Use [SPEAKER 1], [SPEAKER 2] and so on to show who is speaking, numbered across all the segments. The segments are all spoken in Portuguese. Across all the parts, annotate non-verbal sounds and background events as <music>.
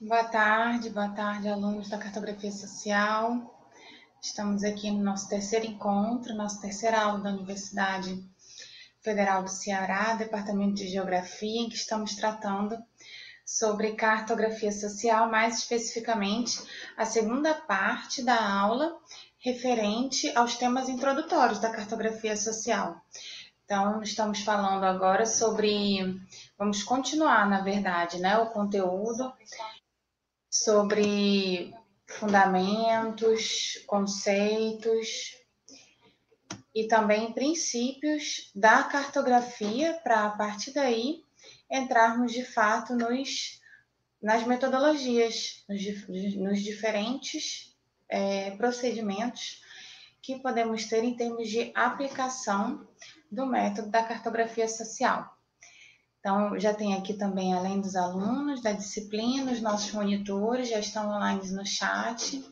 [SPEAKER 1] Boa tarde, boa tarde, alunos da Cartografia Social. Estamos aqui no nosso terceiro encontro, nossa terceira aula da Universidade Federal do Ceará, Departamento de Geografia, em que estamos tratando sobre cartografia social, mais especificamente a segunda parte da aula referente aos temas introdutórios da cartografia social. Então, estamos falando agora sobre. Vamos continuar, na verdade, né, o conteúdo sobre fundamentos, conceitos e também princípios da cartografia, para a partir daí entrarmos de fato nos, nas metodologias, nos, nos diferentes é, procedimentos que podemos ter em termos de aplicação do método da cartografia social. Então, já tem aqui também, além dos alunos da disciplina, os nossos monitores já estão online no chat.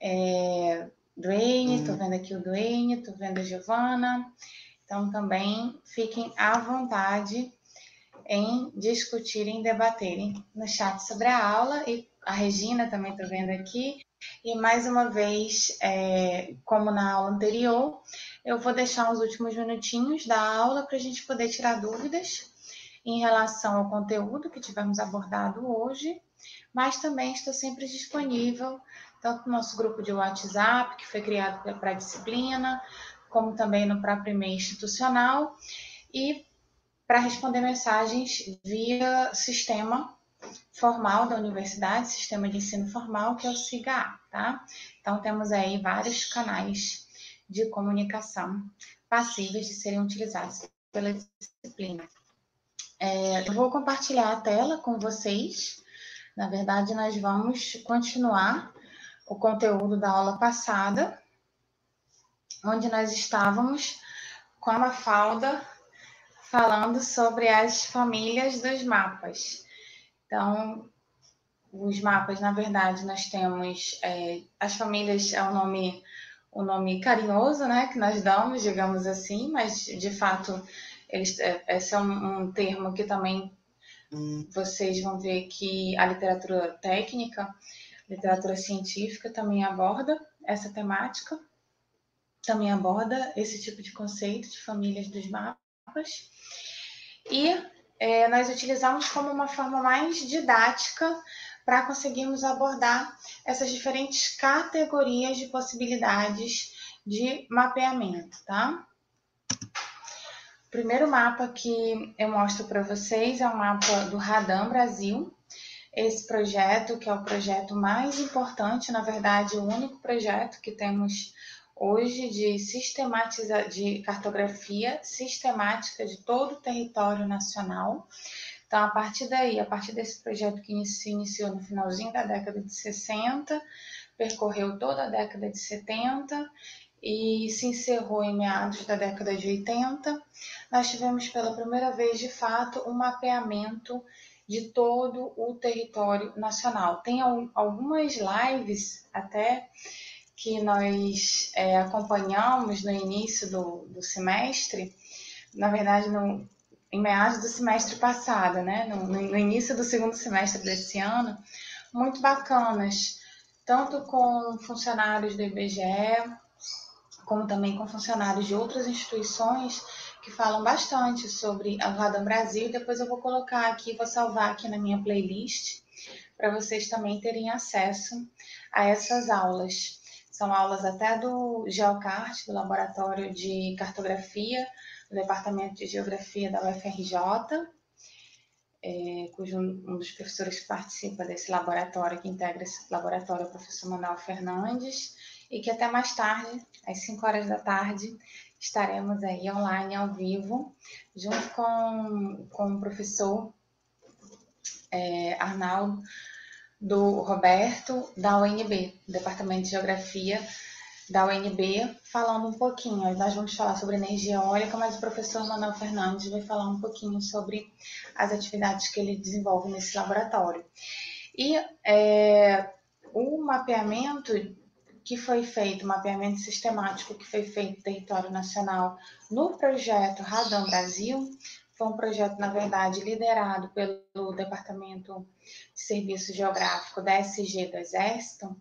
[SPEAKER 1] É, Duane, estou vendo aqui o Duane, estou vendo a Giovana. Então, também fiquem à vontade em discutirem, debaterem no chat sobre a aula. E a Regina também estou vendo aqui. E mais uma vez, é, como na aula anterior, eu vou deixar os últimos minutinhos da aula para a gente poder tirar dúvidas em relação ao conteúdo que tivemos abordado hoje, mas também estou sempre disponível, tanto no nosso grupo de WhatsApp, que foi criado para a disciplina, como também no próprio e-mail institucional, e para responder mensagens via sistema formal da universidade, sistema de ensino formal, que é o SIGA, tá? Então, temos aí vários canais de comunicação passíveis de serem utilizados pela disciplina. É, eu vou compartilhar a tela com vocês. Na verdade, nós vamos continuar o conteúdo da aula passada, onde nós estávamos com a Mafalda falando sobre as famílias dos mapas. Então, os mapas, na verdade, nós temos é, as famílias é o nome o nome carinhoso, né, que nós damos, digamos assim, mas de fato eles, é, esse é um, um termo que também vocês vão ver que a literatura técnica, literatura científica também aborda essa temática, também aborda esse tipo de conceito de famílias dos mapas. E é, nós utilizamos como uma forma mais didática para conseguirmos abordar essas diferentes categorias de possibilidades de mapeamento, tá? O primeiro mapa que eu mostro para vocês é o mapa do Radam Brasil. Esse projeto, que é o projeto mais importante, na verdade, o único projeto que temos hoje de sistematiza de cartografia sistemática de todo o território nacional. Então, a partir daí, a partir desse projeto que se iniciou no finalzinho da década de 60, percorreu toda a década de 70 e se encerrou em meados da década de 80, nós tivemos pela primeira vez, de fato, um mapeamento de todo o território nacional. Tem algumas lives até que nós é, acompanhamos no início do, do, semestre, na verdade, no, em meados do semestre passado, né? No, no início do segundo semestre desse ano, muito bacanas, tanto com funcionários do IBGE, como também com funcionários de outras instituições que falam bastante sobre a Radam Brasil. Depois eu vou colocar aqui, vou salvar aqui na minha playlist, para vocês também terem acesso a essas aulas. São aulas até do Geocart, do Laboratório de Cartografia, do Departamento de Geografia da UFRJ, é, cujo um dos professores que participa desse laboratório, que integra esse laboratório, é o professor Manuel Fernandes, e que até mais tarde, às 5 horas da tarde, estaremos aí online, ao vivo, junto com, com o professor é, Arnaldo do Roberto, da UNB, Departamento de Geografia da UNB, falando um pouquinho. Nós vamos falar sobre energia eólica, mas o professor Manuel Fernandes vai falar um pouquinho sobre as atividades que ele desenvolve nesse laboratório. E é, o mapeamento que foi feito, mapeamento sistemático que foi feito no território nacional no projeto Radam Brasil, Foi um projeto, na verdade, liderado pelo Departamento de Serviço Geográfico da SG do Exército,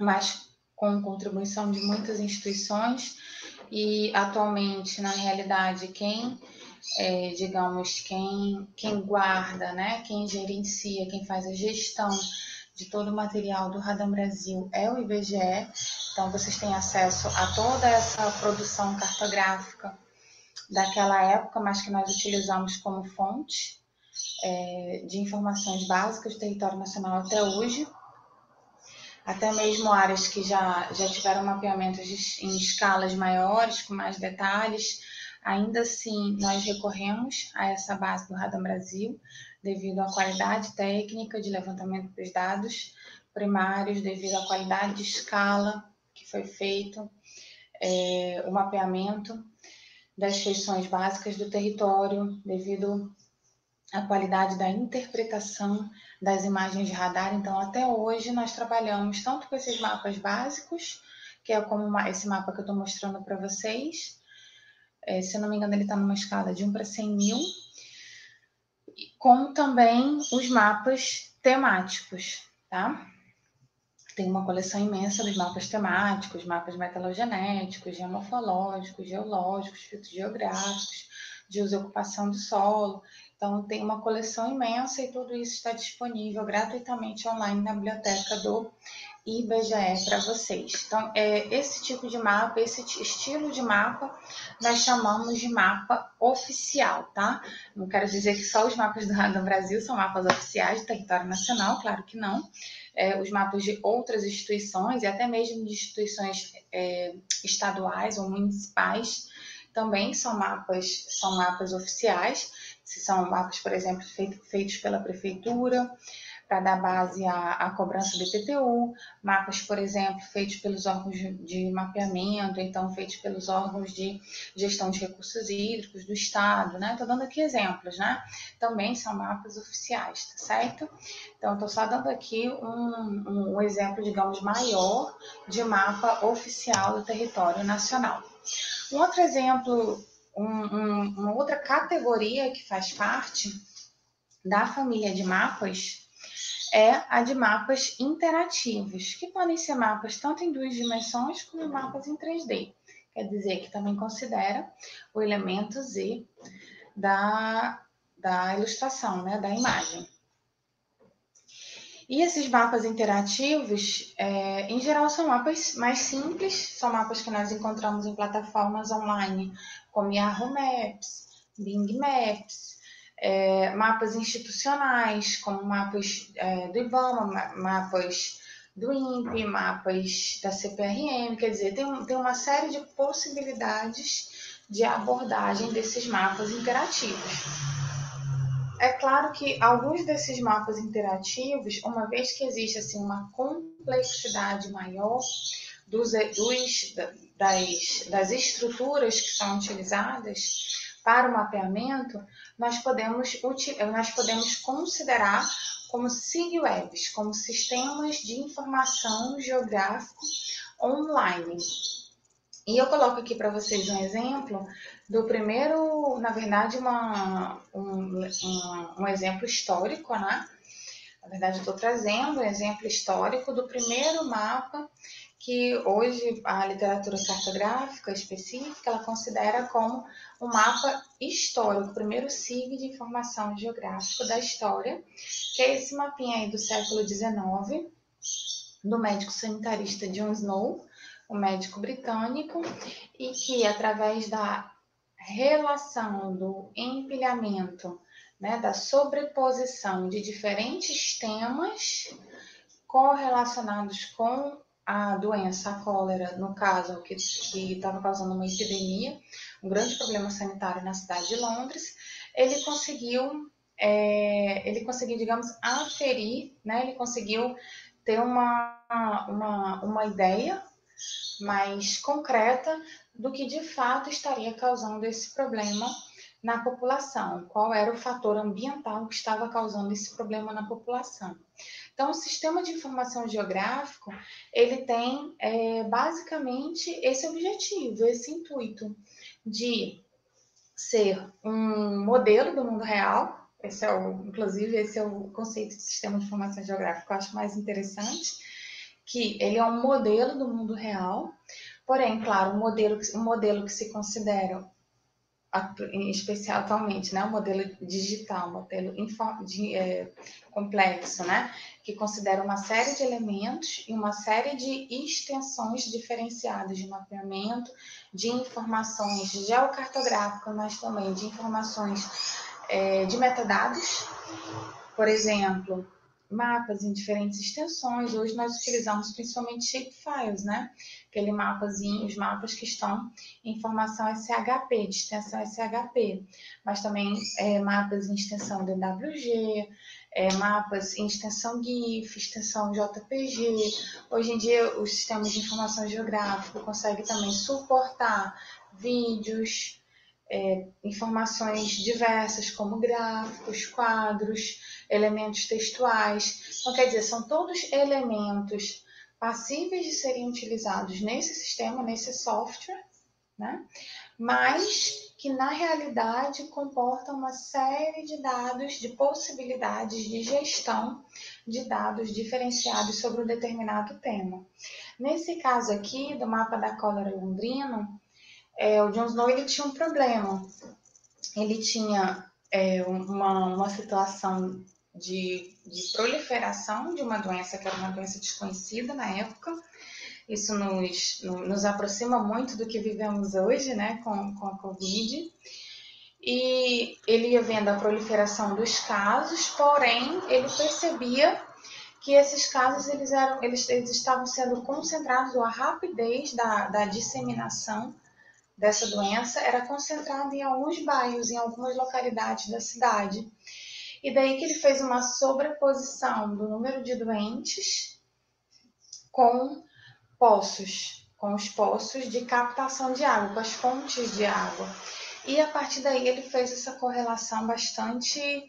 [SPEAKER 1] mas com contribuição de muitas instituições e atualmente, na realidade, quem, é, digamos, quem, quem guarda, né, quem gerencia, quem faz a gestão de todo o material do Radam Brasil é o IBGE. Então, vocês têm acesso a toda essa produção cartográfica daquela época, mas que nós utilizamos como fonte é, de informações básicas do território nacional até hoje até mesmo áreas que já, já tiveram mapeamentos em escalas maiores, com mais detalhes, ainda assim nós recorremos a essa base do Radam Brasil, devido à qualidade técnica de levantamento dos dados primários, devido à qualidade de escala que foi feito, é, o mapeamento das feições básicas do território, devido à qualidade da interpretação das imagens de radar. Então, até hoje, nós trabalhamos tanto com esses mapas básicos, que é como esse mapa que eu estou mostrando para vocês. É, se eu não me engano, ele está numa escala de 1 para 100 mil, como também os mapas temáticos, tá? Tem uma coleção imensa dos mapas temáticos, mapas metalogenéticos, geomorfológicos, geológicos, filtros geográficos, de uso e ocupação do solo. Então, tem uma coleção imensa e tudo isso está disponível gratuitamente online na biblioteca do IBGE para vocês. Então, é, esse tipo de mapa, esse estilo de mapa, nós chamamos de mapa oficial, tá? Não quero dizer que só os mapas do, Brasil são mapas oficiais do território nacional, claro que não. É, os mapas de outras instituições e até mesmo de instituições é, estaduais ou municipais também são mapas, são mapas oficiais se são mapas, por exemplo, feito, feitos pela prefeitura, para dar base à, à, cobrança do IPTU, mapas, por exemplo, feitos pelos órgãos de mapeamento, então feitos pelos órgãos de gestão de recursos hídricos do Estado, né? Estou dando aqui exemplos, né? Também são mapas oficiais, tá certo? Então, estou só dando aqui um, um exemplo, digamos, maior de mapa oficial do território nacional. Um outro exemplo um, um, uma outra categoria que faz parte da família de mapas é a de mapas interativos, que podem ser mapas tanto em duas dimensões como mapas em 3D. Quer dizer que também considera o elemento Z da, da ilustração, né, da imagem. E esses mapas interativos, é, em geral, são mapas mais simples, são mapas que nós encontramos em plataformas online, como Yahoo Maps, Bing Maps, é, mapas institucionais, como mapas é, do IBAMA, mapas do INPE, mapas da CPRM, quer dizer, tem, tem uma série de possibilidades de abordagem desses mapas interativos. É claro que alguns desses mapas interativos, uma vez que existe assim, uma complexidade maior dos, dos, das, das estruturas que são utilizadas para o mapeamento, nós podemos, nós podemos considerar como SIGWebs, como sistemas de informação geográfico online. E eu coloco aqui para vocês um exemplo do primeiro, na verdade, uma, um, um, um exemplo histórico, né? Na verdade, estou trazendo um exemplo histórico do primeiro mapa que hoje a literatura cartográfica específica ela considera como um mapa histórico, o primeiro SIG de informação geográfica da história, que é esse mapinha aí do século XIX, do médico sanitarista John Snow, o médico britânico, e que através da relação do empilhamento, né, da sobreposição de diferentes temas correlacionados com a doença, a cólera, no caso, que estava causando uma epidemia, um grande problema sanitário na cidade de Londres, ele conseguiu, é, ele conseguiu, digamos, aferir, né, ele conseguiu ter uma, uma, uma ideia mais concreta do que de fato estaria causando esse problema na população, qual era o fator ambiental que estava causando esse problema na população. Então, o sistema de informação geográfico, ele tem é, basicamente esse objetivo, esse intuito de ser um modelo do mundo real. Esse é o, inclusive, esse é o conceito de sistema de informação geográfica que eu acho mais interessante, que ele é um modelo do mundo real, porém, claro, um modelo, um modelo que se considera em especial atualmente, né, o modelo digital, um modelo de, é, complexo, né, que considera uma série de elementos e uma série de extensões diferenciadas de mapeamento, de informações geocartográficas, mas também de informações é, de metadados, por exemplo, mapas em diferentes extensões. Hoje nós utilizamos principalmente shapefiles, né? Aquele mapazinho, os mapas que estão em formação SHP, de extensão SHP, mas também é, mapas em extensão DWG, é, mapas em extensão GIF, extensão JPG. Hoje em dia, o sistema de informação geográfica consegue também suportar vídeos, é, informações diversas, como gráficos, quadros, elementos textuais. Então, quer dizer, são todos elementos passíveis de serem utilizados nesse sistema, nesse software, né? mas que na realidade comportam uma série de dados, de possibilidades de gestão de dados diferenciados sobre um determinado tema. Nesse caso aqui, do mapa da cólera londrino, é, o John Snow ele tinha um problema. Ele tinha é, uma, uma situação de, de proliferação de uma doença que era uma doença desconhecida na época. Isso nos, nos aproxima muito do que vivemos hoje, né, com, com a Covid. E ele ia vendo a proliferação dos casos, porém, ele percebia que esses casos eles, eram, eles, eles estavam sendo concentrados, ou a rapidez da, da disseminação dessa doença era concentrada em alguns bairros, em algumas localidades da cidade. E daí que ele fez uma sobreposição do número de doentes com poços, com os poços de captação de água, com as fontes de água. E a partir daí ele fez essa correlação bastante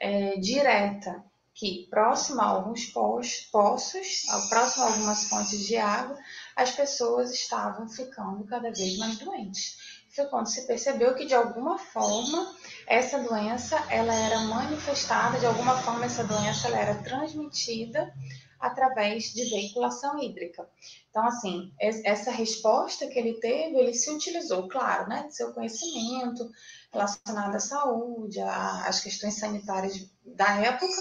[SPEAKER 1] é, direta, que próximo a alguns poços, próximo a algumas fontes de água, as pessoas estavam ficando cada vez mais doentes. Foi quando se percebeu que de alguma forma essa doença ela era manifestada, de alguma forma essa doença ela era transmitida através de veiculação hídrica. Então, assim, essa resposta que ele teve, ele se utilizou, claro, né, de seu conhecimento relacionado à saúde, às questões sanitárias da época,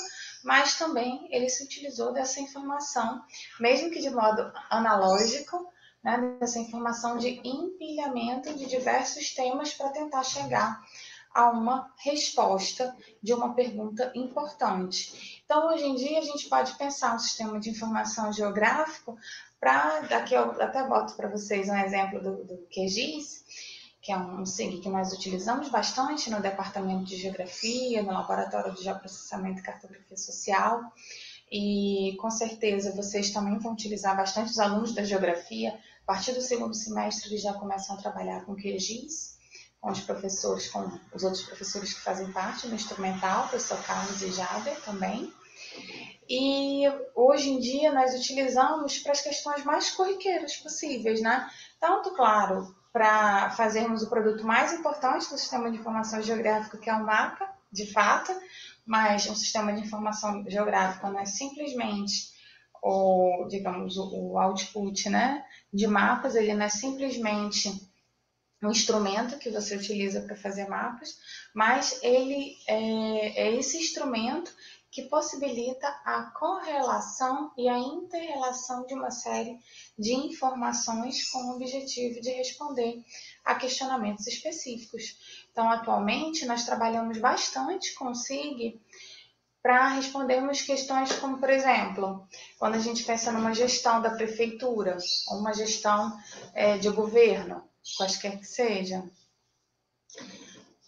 [SPEAKER 1] mas também ele se utilizou dessa informação, mesmo que de modo analógico, né, dessa informação de empilhamento de diversos temas para tentar chegar a uma resposta de uma pergunta importante. Então, hoje em dia, a gente pode pensar um sistema de informação geográfico para, daqui eu até boto para vocês um exemplo do, do QGIS, que é um SIG que nós utilizamos bastante no Departamento de Geografia, no Laboratório de Geoprocessamento e Cartografia Social, e com certeza vocês também vão utilizar bastante os alunos da Geografia, a partir do segundo semestre eles já começam a trabalhar com QGIS, com os professores, com os outros professores que fazem parte do instrumental, professor Carlos e Jader também. E hoje em dia nós utilizamos para as questões mais corriqueiras possíveis, né? Tanto, claro, para fazermos o produto mais importante do sistema de informação geográfica, que é o mapa, de fato, mas um sistema de informação geográfica não é simplesmente o, digamos, o output, né, de mapas, ele não é simplesmente um instrumento que você utiliza para fazer mapas, mas ele é, é esse instrumento que possibilita a correlação e a interrelação de uma série de informações com o objetivo de responder a questionamentos específicos. Então, atualmente, nós trabalhamos bastante com o SIG para respondermos questões como, por exemplo, quando a gente pensa numa gestão da prefeitura ou uma gestão é, de governo, quaisquer que sejam.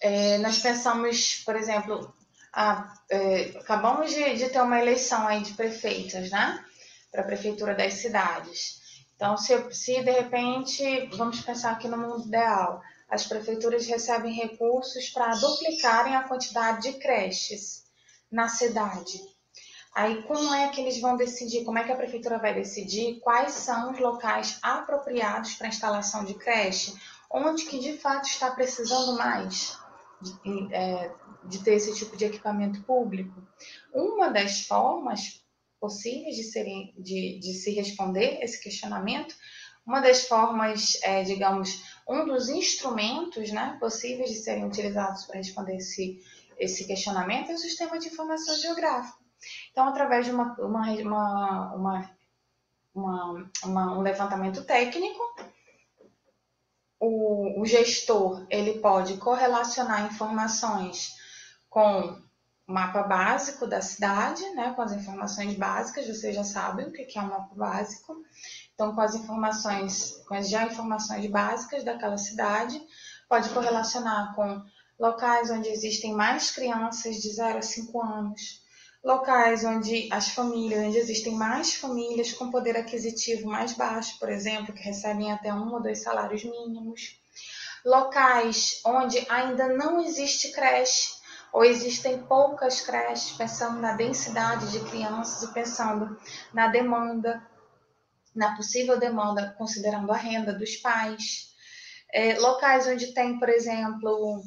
[SPEAKER 1] É, nós pensamos, por exemplo, a, é, acabamos de, de, ter uma eleição aí de prefeitas, né? Para a prefeitura das cidades. Então, se, se de repente, vamos pensar aqui no mundo ideal, as prefeituras recebem recursos para duplicarem a quantidade de creches na cidade. Aí, como é que eles vão decidir? Como é que a prefeitura vai decidir quais são os locais apropriados para instalação de creche? Onde que de fato está precisando mais? de, é, de ter esse tipo de equipamento público? Uma das formas possíveis de, serem, de, de se responder esse questionamento, uma das formas, é, digamos, um dos instrumentos né, possíveis de serem utilizados para responder esse, esse questionamento é o sistema de informação geográfica. Então, através de uma, uma, uma, uma, um levantamento técnico, o, o gestor ele pode correlacionar informações com o mapa básico da cidade, né, com as informações básicas, vocês já sabem o que é um mapa básico. Então, com as informações, com as já informações básicas daquela cidade, pode correlacionar com locais onde existem mais crianças de 0 a 5 anos, locais onde as famílias, onde existem mais famílias com poder aquisitivo mais baixo, por exemplo, que recebem até um ou dois salários mínimos, locais onde ainda não existe creche ou existem poucas creches, pensando na densidade de crianças e pensando na demanda, na possível demanda, considerando a renda dos pais, é, locais onde tem, por exemplo,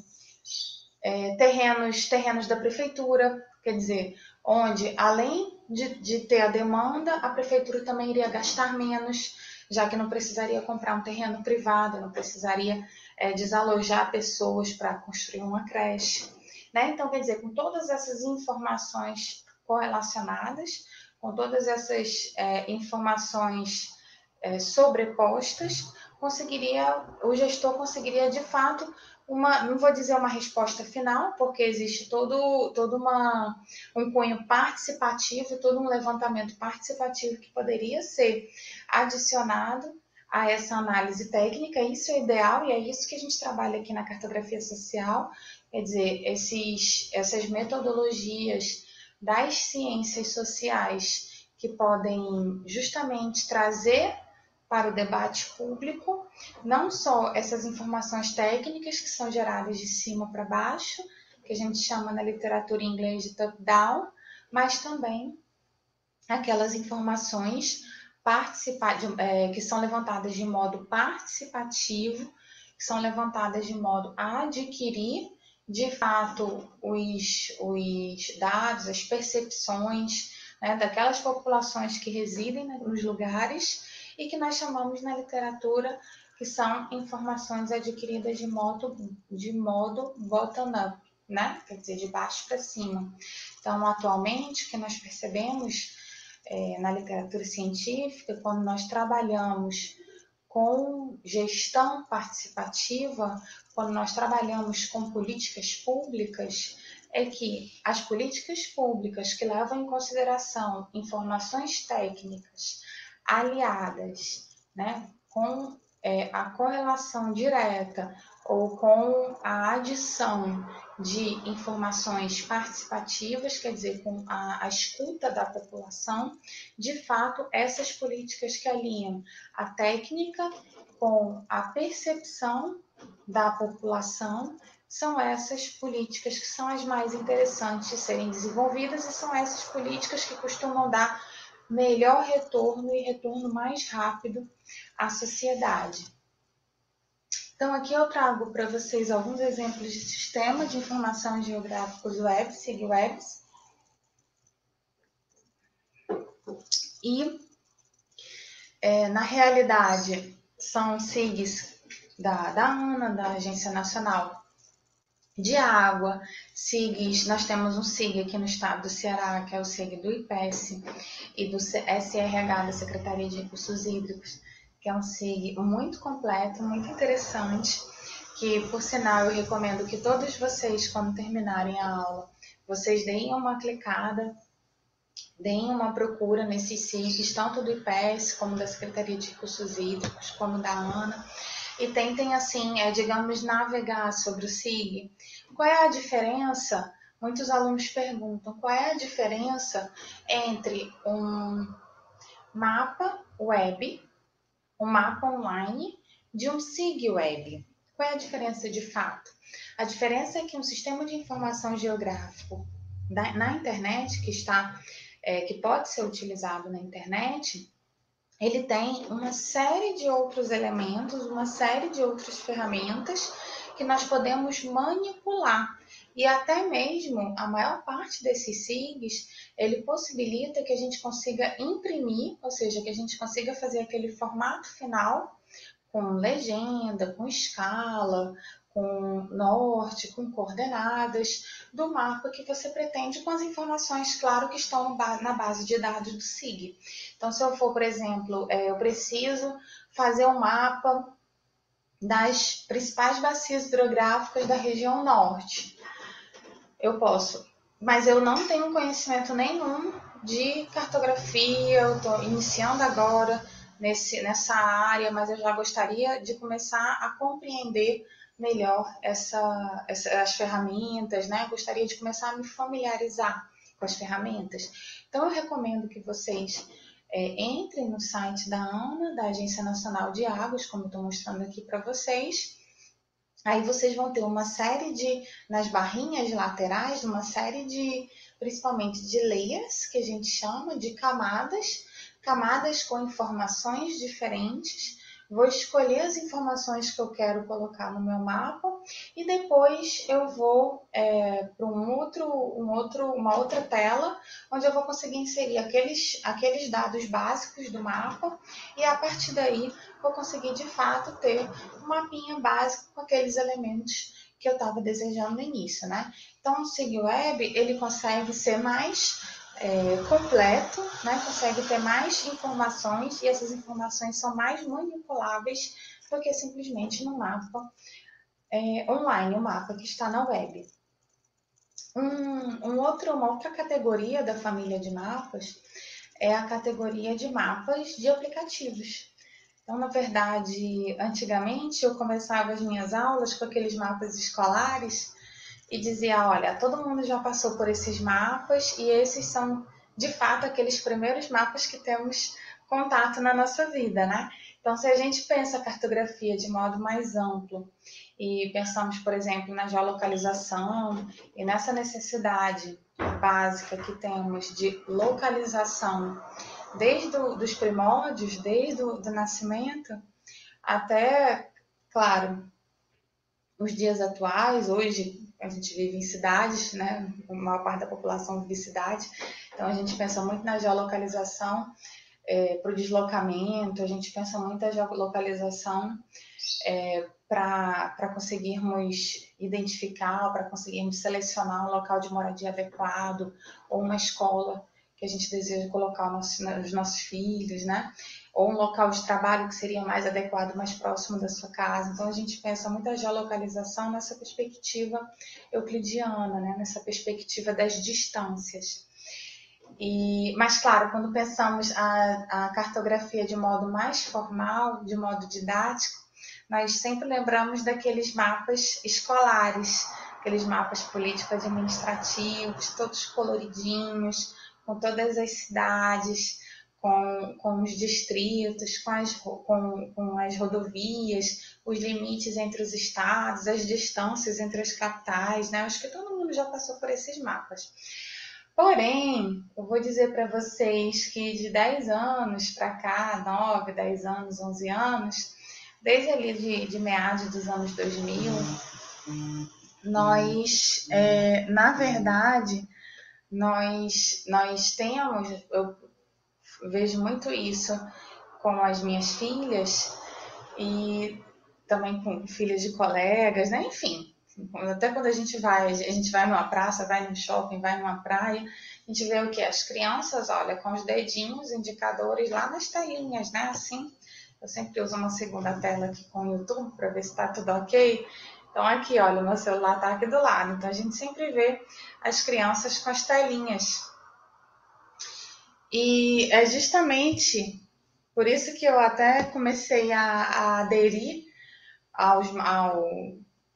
[SPEAKER 1] é, terrenos, terrenos da prefeitura, quer dizer, onde além de, de ter a demanda, a prefeitura também iria gastar menos, já que não precisaria comprar um terreno privado, não precisaria é, desalojar pessoas para construir uma creche. Né? Então, quer dizer, com todas essas informações correlacionadas, com todas essas é, informações é, sobrepostas, conseguiria, o gestor conseguiria de fato uma, não vou dizer uma resposta final, porque existe todo, todo uma, um cunho participativo, todo um levantamento participativo que poderia ser adicionado a essa análise técnica. Isso é ideal e é isso que a gente trabalha aqui na cartografia social, quer dizer, esses, essas metodologias das ciências sociais que podem justamente trazer para o debate público, não só essas informações técnicas que são geradas de cima para baixo, que a gente chama na literatura em inglês de top-down, mas também aquelas informações é, que são levantadas de modo participativo, que são levantadas de modo a adquirir, de fato, os, os dados, as percepções né, daquelas populações que residem nos lugares e que nós chamamos na literatura que são informações adquiridas de modo, de modo bottom-up, né? quer dizer, de baixo para cima. Então, atualmente, o que nós percebemos é, na literatura científica, quando nós trabalhamos com gestão participativa, quando nós trabalhamos com políticas públicas, é que as políticas públicas que levam em consideração informações técnicas aliadas né, com é, a correlação direta ou com a adição de informações participativas, quer dizer, com a, a, escuta da população, de fato, essas políticas que alinham a técnica com a percepção da população são essas políticas que são as mais interessantes de serem desenvolvidas e são essas políticas que costumam dar melhor retorno e retorno mais rápido à sociedade. Então, aqui eu trago para vocês alguns exemplos de sistema de informação geográficos web, SIGWebs. E, é, na realidade, são SIGs da, da ANA, da Agência Nacional de água, SIGs, nós temos um SIG aqui no estado do Ceará, que é o SIG do IPES e do SRH, da Secretaria de Recursos Hídricos, que é um SIG muito completo, muito interessante, que, por sinal, eu recomendo que todos vocês, quando terminarem a aula, vocês deem uma clicada, deem uma procura nesses SIGs, tanto do IPES, como da Secretaria de Recursos Hídricos, como da ANA, e tentem, assim, é, digamos, navegar sobre o SIG. Qual é a diferença? Muitos alunos perguntam qual é a diferença entre um mapa web, um mapa online, de um SIG web. Qual é a diferença de fato? A diferença é que um sistema de informação geográfico na internet, que está, é, que pode ser utilizado na internet, ele tem uma série de outros elementos, uma série de outras ferramentas que nós podemos manipular. E até mesmo a maior parte desses SIGs, ele possibilita que a gente consiga imprimir, ou seja, que a gente consiga fazer aquele formato final com legenda, com escala, com norte, com coordenadas do mapa que você pretende, com as informações, claro, que estão na base de dados do SIG. Então, se eu for, por exemplo, é, eu preciso fazer um mapa das principais bacias hidrográficas da região norte. Eu posso, mas eu não tenho conhecimento nenhum de cartografia, eu estou iniciando agora nesse, nessa área, mas eu já gostaria de começar a compreender melhor essa, essa, as ferramentas, né? Gostaria de começar a me familiarizar com as ferramentas. Então, eu recomendo que vocês é, entrem no site da ANA, da Agência Nacional de Águas, como estou mostrando aqui para vocês. Aí vocês vão ter uma série de, nas barrinhas laterais, uma série de, principalmente de layers, que a gente chama de camadas, camadas com informações diferentes, vou escolher as informações que eu quero colocar no meu mapa e depois eu vou é, para um outro, um outro, uma outra tela onde eu vou conseguir inserir aqueles, aqueles dados básicos do mapa e a partir daí vou conseguir de fato ter um mapinha básico com aqueles elementos que eu estava desejando no início, né? Então, o SIG Web, ele consegue ser mais é, completo, né? consegue ter mais informações e essas informações são mais manipuláveis do que simplesmente no mapa é, online, o mapa que está na web. Um, um outro, uma outra categoria da família de mapas é a categoria de mapas de aplicativos. Então, na verdade, antigamente eu começava as minhas aulas com aqueles mapas escolares e dizia: olha, todo mundo já passou por esses mapas e esses são de fato aqueles primeiros mapas que temos contato na nossa vida, né? Então, se a gente pensa a cartografia de modo mais amplo e pensamos, por exemplo, na geolocalização e nessa necessidade básica que temos de localização desde os primórdios, desde o do nascimento até, claro, os dias atuais, hoje a gente vive em cidades, né? A maior parte da população vive em cidade, então a gente pensa muito na geolocalização é, para o deslocamento, a gente pensa muito na geolocalização é, para conseguirmos identificar, para conseguirmos selecionar um local de moradia adequado ou uma escola que a gente deseja colocar os nossos, os nossos filhos, né? Ou um local de trabalho que seria mais adequado, mais próximo da sua casa. Então a gente pensa muito a geolocalização nessa perspectiva euclidiana, né? nessa perspectiva das distâncias. E, mas claro, quando pensamos a, a cartografia de modo mais formal, de modo didático, nós sempre lembramos daqueles mapas escolares, aqueles mapas político-administrativos, todos coloridinhos, com todas as cidades, com, com os distritos, com as, com, com as rodovias, os limites entre os estados, as distâncias entre as capitais, né? Acho que todo mundo já passou por esses mapas. Porém, eu vou dizer para vocês que de 10 anos para cá, 9, 10 anos, 11 anos, desde ali de, de meados dos anos 2000, nós, é, na verdade, nós, nós temos, eu vejo muito isso com as minhas filhas e também com filhas de colegas, né? Enfim, até quando a gente vai, a gente vai numa praça, vai num shopping, vai numa praia, a gente vê o que? As crianças, olha, com os dedinhos, indicadores lá nas telinhas, né? Assim, eu sempre uso uma segunda tela aqui com o YouTube para ver se está tudo ok. Então, aqui, olha, o meu celular está aqui do lado. Então, a gente sempre vê as crianças com as telinhas e é justamente por isso que eu até comecei a, a aderir aos, ao,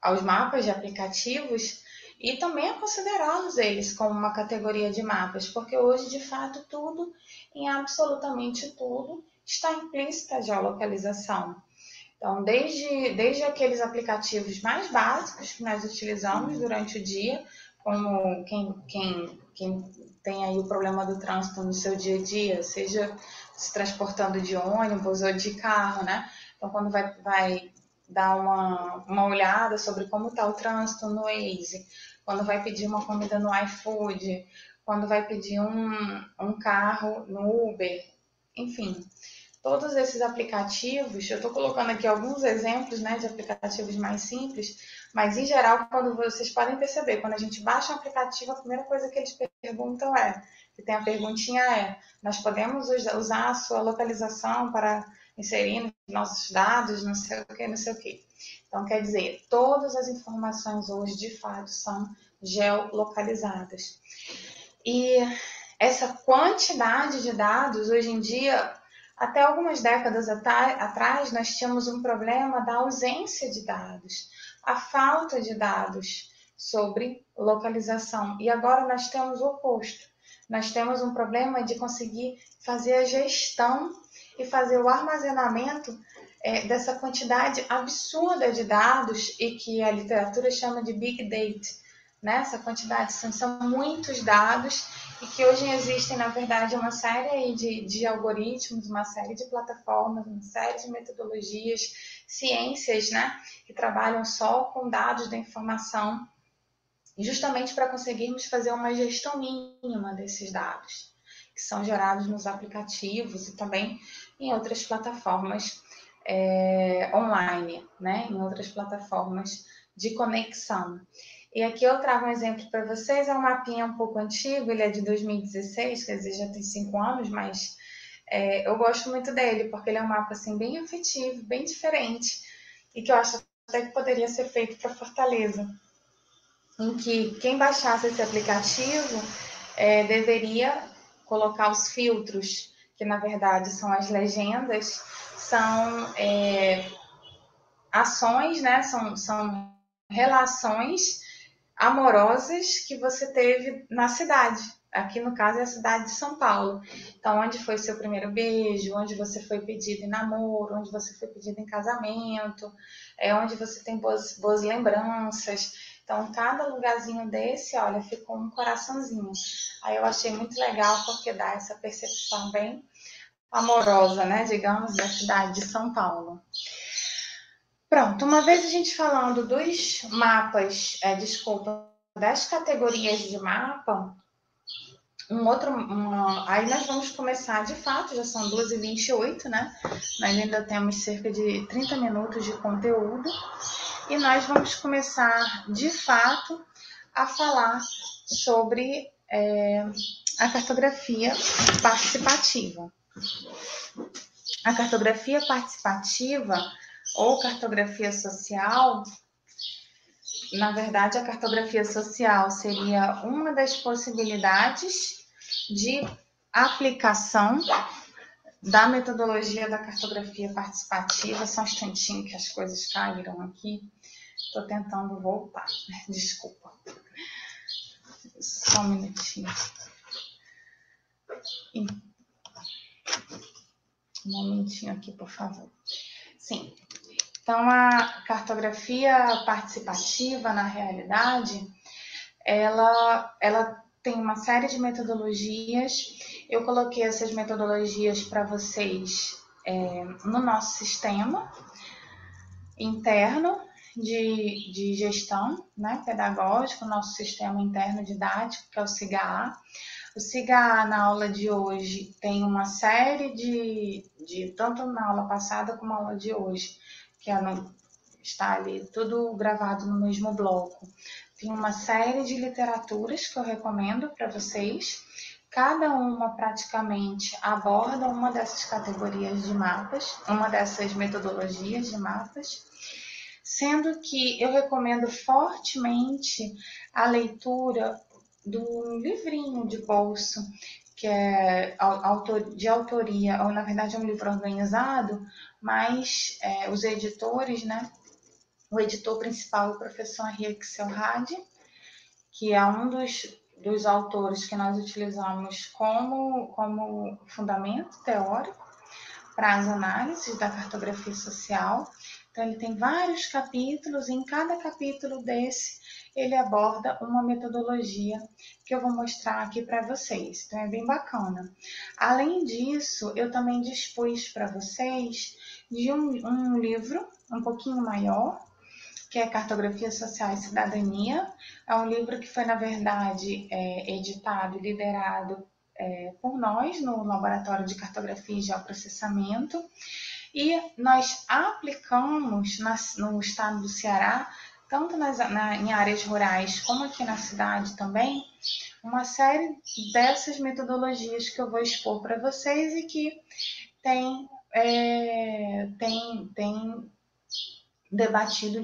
[SPEAKER 1] aos mapas de aplicativos e também a considerá-los eles como uma categoria de mapas, porque hoje, de fato, tudo, em absolutamente tudo, está implícita a geolocalização. Então, desde, desde aqueles aplicativos mais básicos que nós utilizamos durante o dia, como quem, quem, quem tem aí o problema do trânsito no seu dia a dia, seja se transportando de ônibus ou de carro, né? Então, quando vai, vai dar uma, uma olhada sobre como está o trânsito no Waze, quando vai pedir uma comida no iFood, quando vai pedir um, um carro no Uber, enfim. Todos esses aplicativos, eu estou colocando aqui alguns exemplos né, de aplicativos mais simples, mas em geral, quando vocês podem perceber, quando a gente baixa um aplicativo, a primeira coisa que eles perguntam é, que tem a perguntinha é, nós podemos usar a sua localização para inserir nossos dados, não sei o que, não sei o que. Então, quer dizer, todas as informações hoje, de fato, são geolocalizadas. E essa quantidade de dados, hoje em dia, até algumas décadas atrás, nós tínhamos um problema da ausência de dados, a falta de dados sobre localização. E agora nós temos o oposto. Nós temos um problema de conseguir fazer a gestão e fazer o armazenamento é, dessa quantidade absurda de dados e que a literatura chama de big data. Né? Essa quantidade são, são muitos dados e que hoje existem, na verdade, uma série de, de algoritmos, uma série de plataformas, uma série de metodologias, ciências, né, que trabalham só com dados da informação, justamente para conseguirmos fazer uma gestão mínima desses dados, que são gerados nos aplicativos e também em outras plataformas é, online, né, em outras plataformas de conexão. E aqui eu trago um exemplo para vocês, é um mapinha um pouco antigo, ele é de 2016, quer dizer, já tem cinco anos, mas é, eu gosto muito dele, porque ele é um mapa assim, bem afetivo, bem diferente, e que eu acho até que poderia ser feito para Fortaleza, em que quem baixasse esse aplicativo é, deveria colocar os filtros, que na verdade são as legendas, são é, ações, né? São, são relações amorosas que você teve na cidade. Aqui no caso é a cidade de São Paulo. Então, onde foi seu primeiro beijo, onde você foi pedido em namoro, onde você foi pedido em casamento, é onde você tem boas, boas lembranças. Então, cada lugarzinho desse, olha, ficou um coraçãozinho. Aí eu achei muito legal porque dá essa percepção bem amorosa, né, digamos, da cidade de São Paulo. Pronto, uma vez a gente falando dos mapas, é, desculpa, das categorias de mapa, um outro, uma, aí nós vamos começar de fato, já são 2h28, né? Nós ainda temos cerca de 30 minutos de conteúdo e nós vamos começar de fato a falar sobre é, a cartografia participativa. A cartografia participativa ou cartografia social, na verdade, a cartografia social seria uma das possibilidades de aplicação da metodologia da cartografia participativa. Só um instantinho que as coisas caíram aqui. Estou tentando voltar, desculpa. Só um minutinho. Um momentinho aqui, por favor. Sim, então, a cartografia participativa, na realidade, ela, ela tem uma série de metodologias. Eu coloquei essas metodologias para vocês é, no nosso sistema interno de, de gestão né, pedagógico, nosso sistema interno didático, que é o SIGA. O SIGA, na aula de hoje, tem uma série de, de tanto na aula passada como na aula de hoje, que é no, está ali tudo gravado no mesmo bloco. Tem uma série de literaturas que eu recomendo para vocês. Cada uma praticamente aborda uma dessas categorias de mapas, uma dessas metodologias de mapas, sendo que eu recomendo fortemente a leitura do livrinho de bolso, que é de autoria, ou na verdade é um livro organizado, mas é, os editores, né? O editor principal é o professor Henrique Selhad, que é um dos, dos autores que nós utilizamos como, como fundamento teórico para as análises da cartografia social. Então, ele tem vários capítulos, e em cada capítulo desse, ele aborda uma metodologia que eu vou mostrar aqui para vocês. Então, é bem bacana. Além disso, eu também dispus para vocês de um, um livro um pouquinho maior, que é Cartografia Social e Cidadania. É um livro que foi, na verdade, é, editado e liderado é, por nós no Laboratório de Cartografia e Geoprocessamento. E nós aplicamos na, no estado do Ceará, tanto nas, na, em áreas rurais como aqui na cidade também, uma série dessas metodologias que eu vou expor para vocês e que tem, é, tem, tem debatido,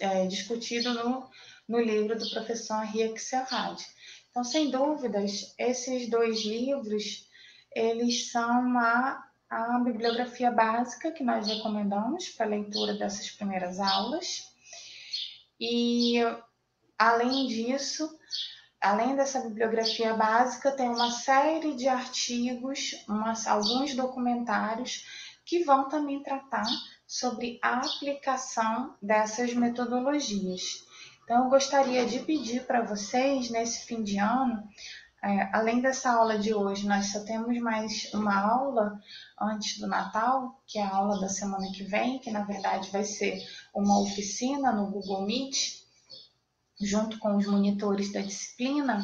[SPEAKER 1] é, discutido no, no livro do professor Henrique Serrade. Então, sem dúvidas, esses dois livros, eles são a, a bibliografia básica que nós recomendamos para leitura dessas primeiras aulas. E, além disso, além dessa bibliografia básica, tem uma série de artigos, umas, alguns documentários que vão também tratar sobre a aplicação dessas metodologias. Então, eu gostaria de pedir para vocês, nesse fim de ano, é, além dessa aula de hoje, nós só temos mais uma aula antes do Natal, que é a aula da semana que vem, que na verdade vai ser uma oficina no Google Meet, junto com os monitores da disciplina,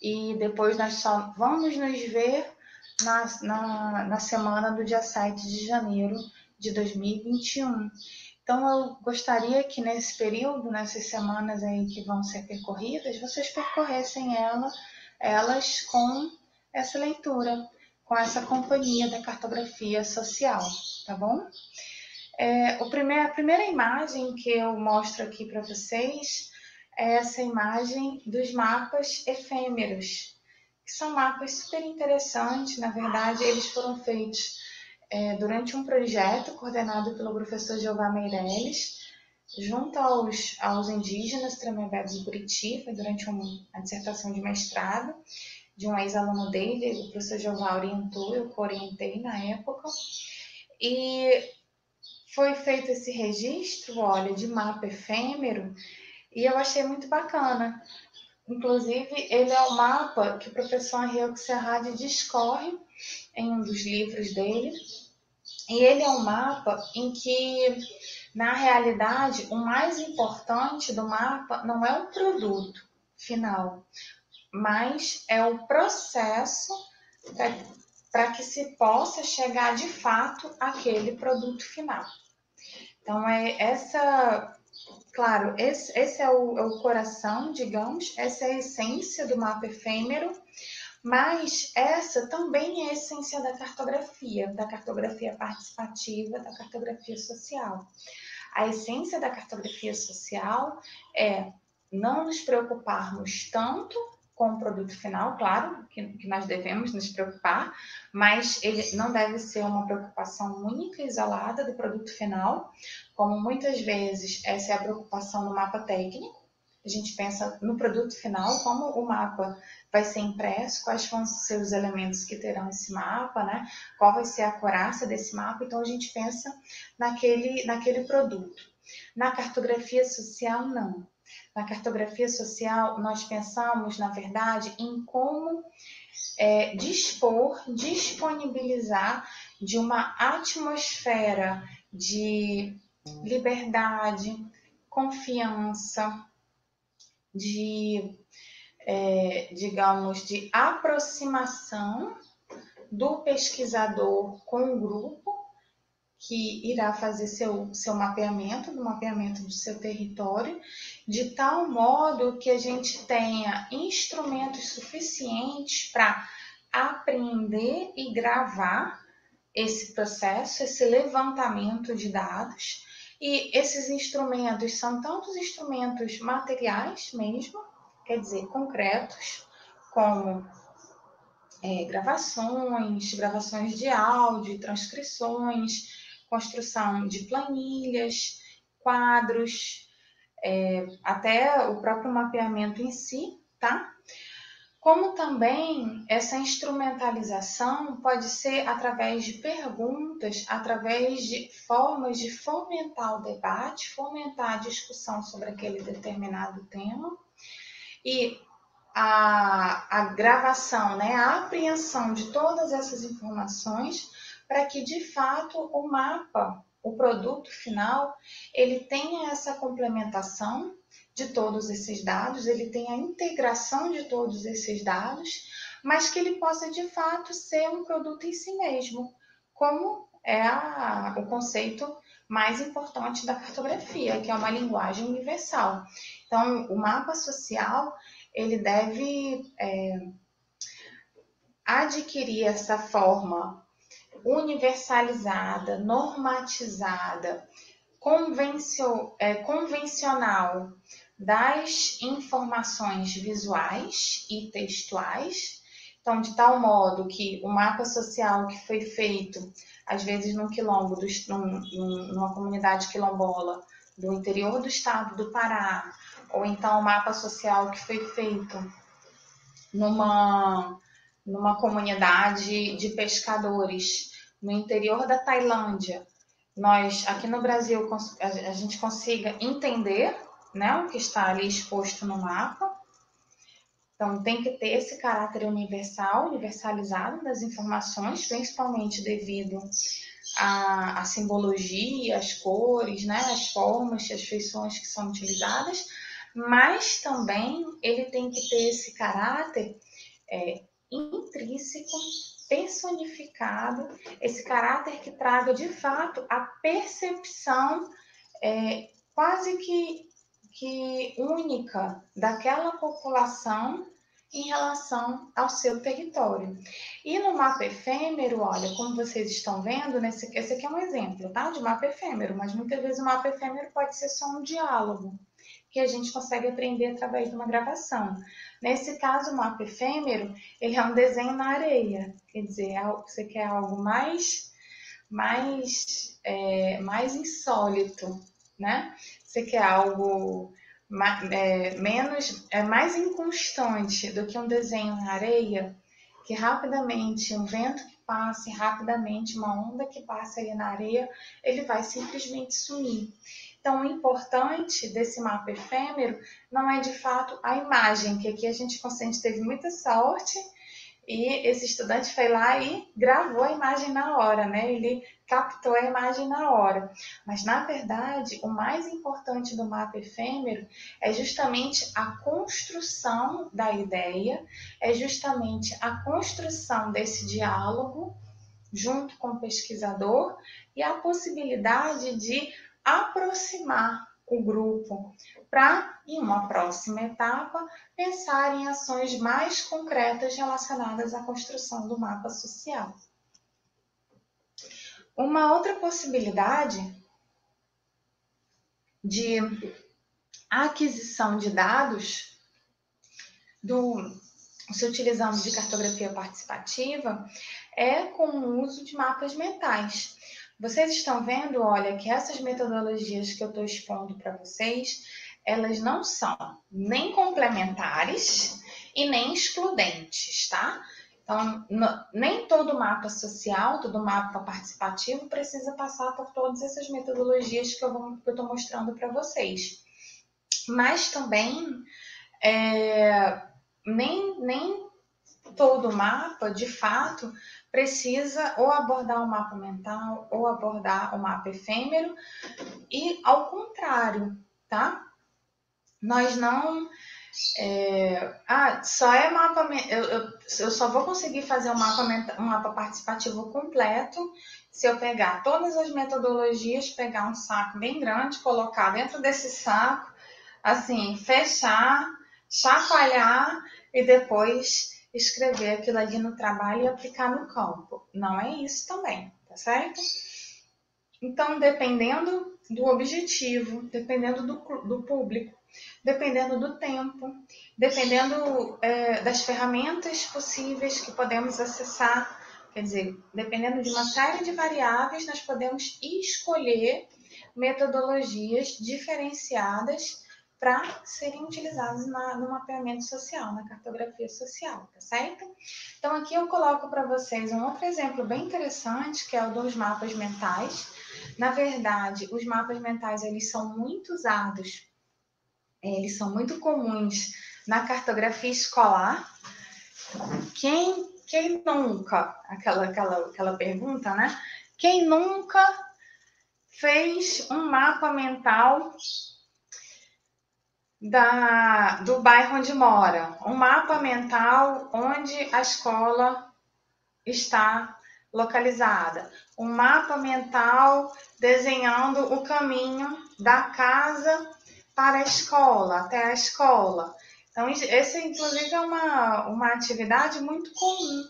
[SPEAKER 1] e depois nós só vamos nos ver na, na, na semana do dia 7 de janeiro de 2021. Então, eu gostaria que nesse período, nessas semanas aí que vão ser percorridas, vocês percorressem ela, elas com essa leitura, com essa companhia da cartografia social, tá bom? É, o primeir, a primeira imagem que eu mostro aqui para vocês é essa imagem dos mapas efêmeros, que são mapas super interessantes, na verdade, eles foram feitos é, durante um projeto coordenado pelo professor Jeová Meirelles, junto aos, aos indígenas Tremembé Buriti, foi durante uma dissertação de mestrado de um ex-aluno dele, o professor Jeová orientou, eu orientei na época, e foi feito esse registro, olha, de mapa efêmero, e eu achei muito bacana. Inclusive, ele é o mapa que o professor Henrique Serrade discorre em um dos livros dele, e ele é um mapa em que, na realidade, o mais importante do mapa não é o produto final, mas é o processo para que se possa chegar de fato àquele produto final. Então, é essa, claro, esse, esse é, o, é o coração, digamos, essa é a essência do mapa efêmero, mas essa também é a essência da cartografia, da cartografia participativa, da cartografia social. A essência da cartografia social é não nos preocuparmos tanto com o produto final, claro que, que, nós devemos nos preocupar, mas ele não deve ser uma preocupação única e isolada do produto final, como muitas vezes essa é a preocupação no mapa técnico, a gente pensa no produto final, como o mapa vai ser impresso, quais vão ser os elementos que terão esse mapa, né? Qual vai ser a coraça desse mapa, então a gente pensa naquele, naquele produto. Na cartografia social, não. Na cartografia social, nós pensamos, na verdade, em como é, dispor, disponibilizar de uma atmosfera de liberdade, confiança, de, é, digamos, de aproximação do pesquisador com o grupo que irá fazer seu, seu mapeamento, do mapeamento do seu território, de tal modo que a gente tenha instrumentos suficientes para aprender e gravar esse processo, esse levantamento de dados, e esses instrumentos são tantos instrumentos materiais mesmo, quer dizer, concretos, como é, gravações, gravações de áudio, transcrições, construção de planilhas, quadros, é, até o próprio mapeamento em si, tá? Como também essa instrumentalização pode ser através de perguntas, através de formas de fomentar o debate, fomentar a discussão sobre aquele determinado tema e a, a gravação, né, a apreensão de todas essas informações para que de fato o mapa o produto final, ele tenha essa complementação de todos esses dados, ele tem a integração de todos esses dados, mas que ele possa de fato ser um produto em si mesmo, como é a, o conceito mais importante da cartografia, que é uma linguagem universal. Então, o mapa social ele deve é, adquirir essa forma universalizada, normatizada, convencio, é, convencional das informações visuais e textuais. Então, de tal modo que o mapa social que foi feito, às vezes num quilombo, do, num, numa comunidade quilombola do interior do estado do Pará, ou então o mapa social que foi feito numa, numa comunidade de pescadores no interior da Tailândia, nós aqui no Brasil a gente consiga entender né, o que está ali exposto no mapa. Então tem que ter esse caráter universal, universalizado das informações, principalmente devido à, à simbologia, às cores, né, as formas, as feições que são utilizadas, mas também ele tem que ter esse caráter é, intrínseco personificado, esse caráter que traga de fato a percepção é, quase que, que única daquela população em relação ao seu território. E no mapa efêmero, olha, como vocês estão vendo, nesse, esse aqui é um exemplo tá, de mapa efêmero, mas muitas vezes o mapa efêmero pode ser só um diálogo que a gente consegue aprender através de uma gravação. Nesse caso, o mapa efêmero, ele é um desenho na areia, quer dizer, é você quer algo mais, mais, é, mais insólito, né? Você quer algo é, menos, é mais inconstante do que um desenho na areia, que rapidamente um vento que passe, rapidamente uma onda que passe ali na areia, ele vai simplesmente sumir. Então, o importante desse mapa efêmero não é de fato a imagem, que aqui a gente, gente teve muita sorte e esse estudante foi lá e gravou a imagem na hora, né? Ele captou a imagem na hora. Mas, na verdade, o mais importante do mapa efêmero é justamente a construção da ideia, é justamente a construção desse diálogo junto com o pesquisador e a possibilidade de aproximar o grupo para, em uma próxima etapa, pensar em ações mais concretas relacionadas à construção do mapa social. Uma outra possibilidade de aquisição de dados do se utilizando de cartografia participativa é com o uso de mapas mentais. Vocês estão vendo, olha, que essas metodologias que eu estou expondo para vocês, elas não são nem complementares e nem excludentes, tá? Então, nem todo mapa social, todo mapa participativo precisa passar por todas essas metodologias que eu estou mostrando para vocês. Mas também, é, nem, nem todo mapa, de fato, precisa ou abordar o mapa mental ou abordar o mapa efêmero e ao contrário, tá? Nós não é, ah, só é mapa. Eu, eu, eu, só vou conseguir fazer um mapa, um mapa participativo completo se eu pegar todas as metodologias, pegar um saco bem grande, colocar dentro desse saco, assim, fechar, chacoalhar e depois escrever aquilo ali no trabalho e aplicar no campo. Não é isso também, tá certo? Então, dependendo do objetivo, dependendo do, do público, dependendo do tempo, dependendo é, das ferramentas possíveis que podemos acessar, quer dizer, dependendo de uma série de variáveis, nós podemos escolher metodologias diferenciadas para serem utilizados na, no mapeamento social, na cartografia social, tá certo? Então, aqui eu coloco para vocês um outro exemplo bem interessante, que é o dos mapas mentais. Na verdade, os mapas mentais, eles são muito usados, eles são muito comuns na cartografia escolar. Quem, quem nunca, aquela, aquela, aquela pergunta, né? Quem nunca fez um mapa mental da, do bairro onde mora, um mapa mental onde a escola está localizada, um mapa mental desenhando o caminho da casa para a escola, até a escola. Então, essa, inclusive, é uma, uma atividade muito comum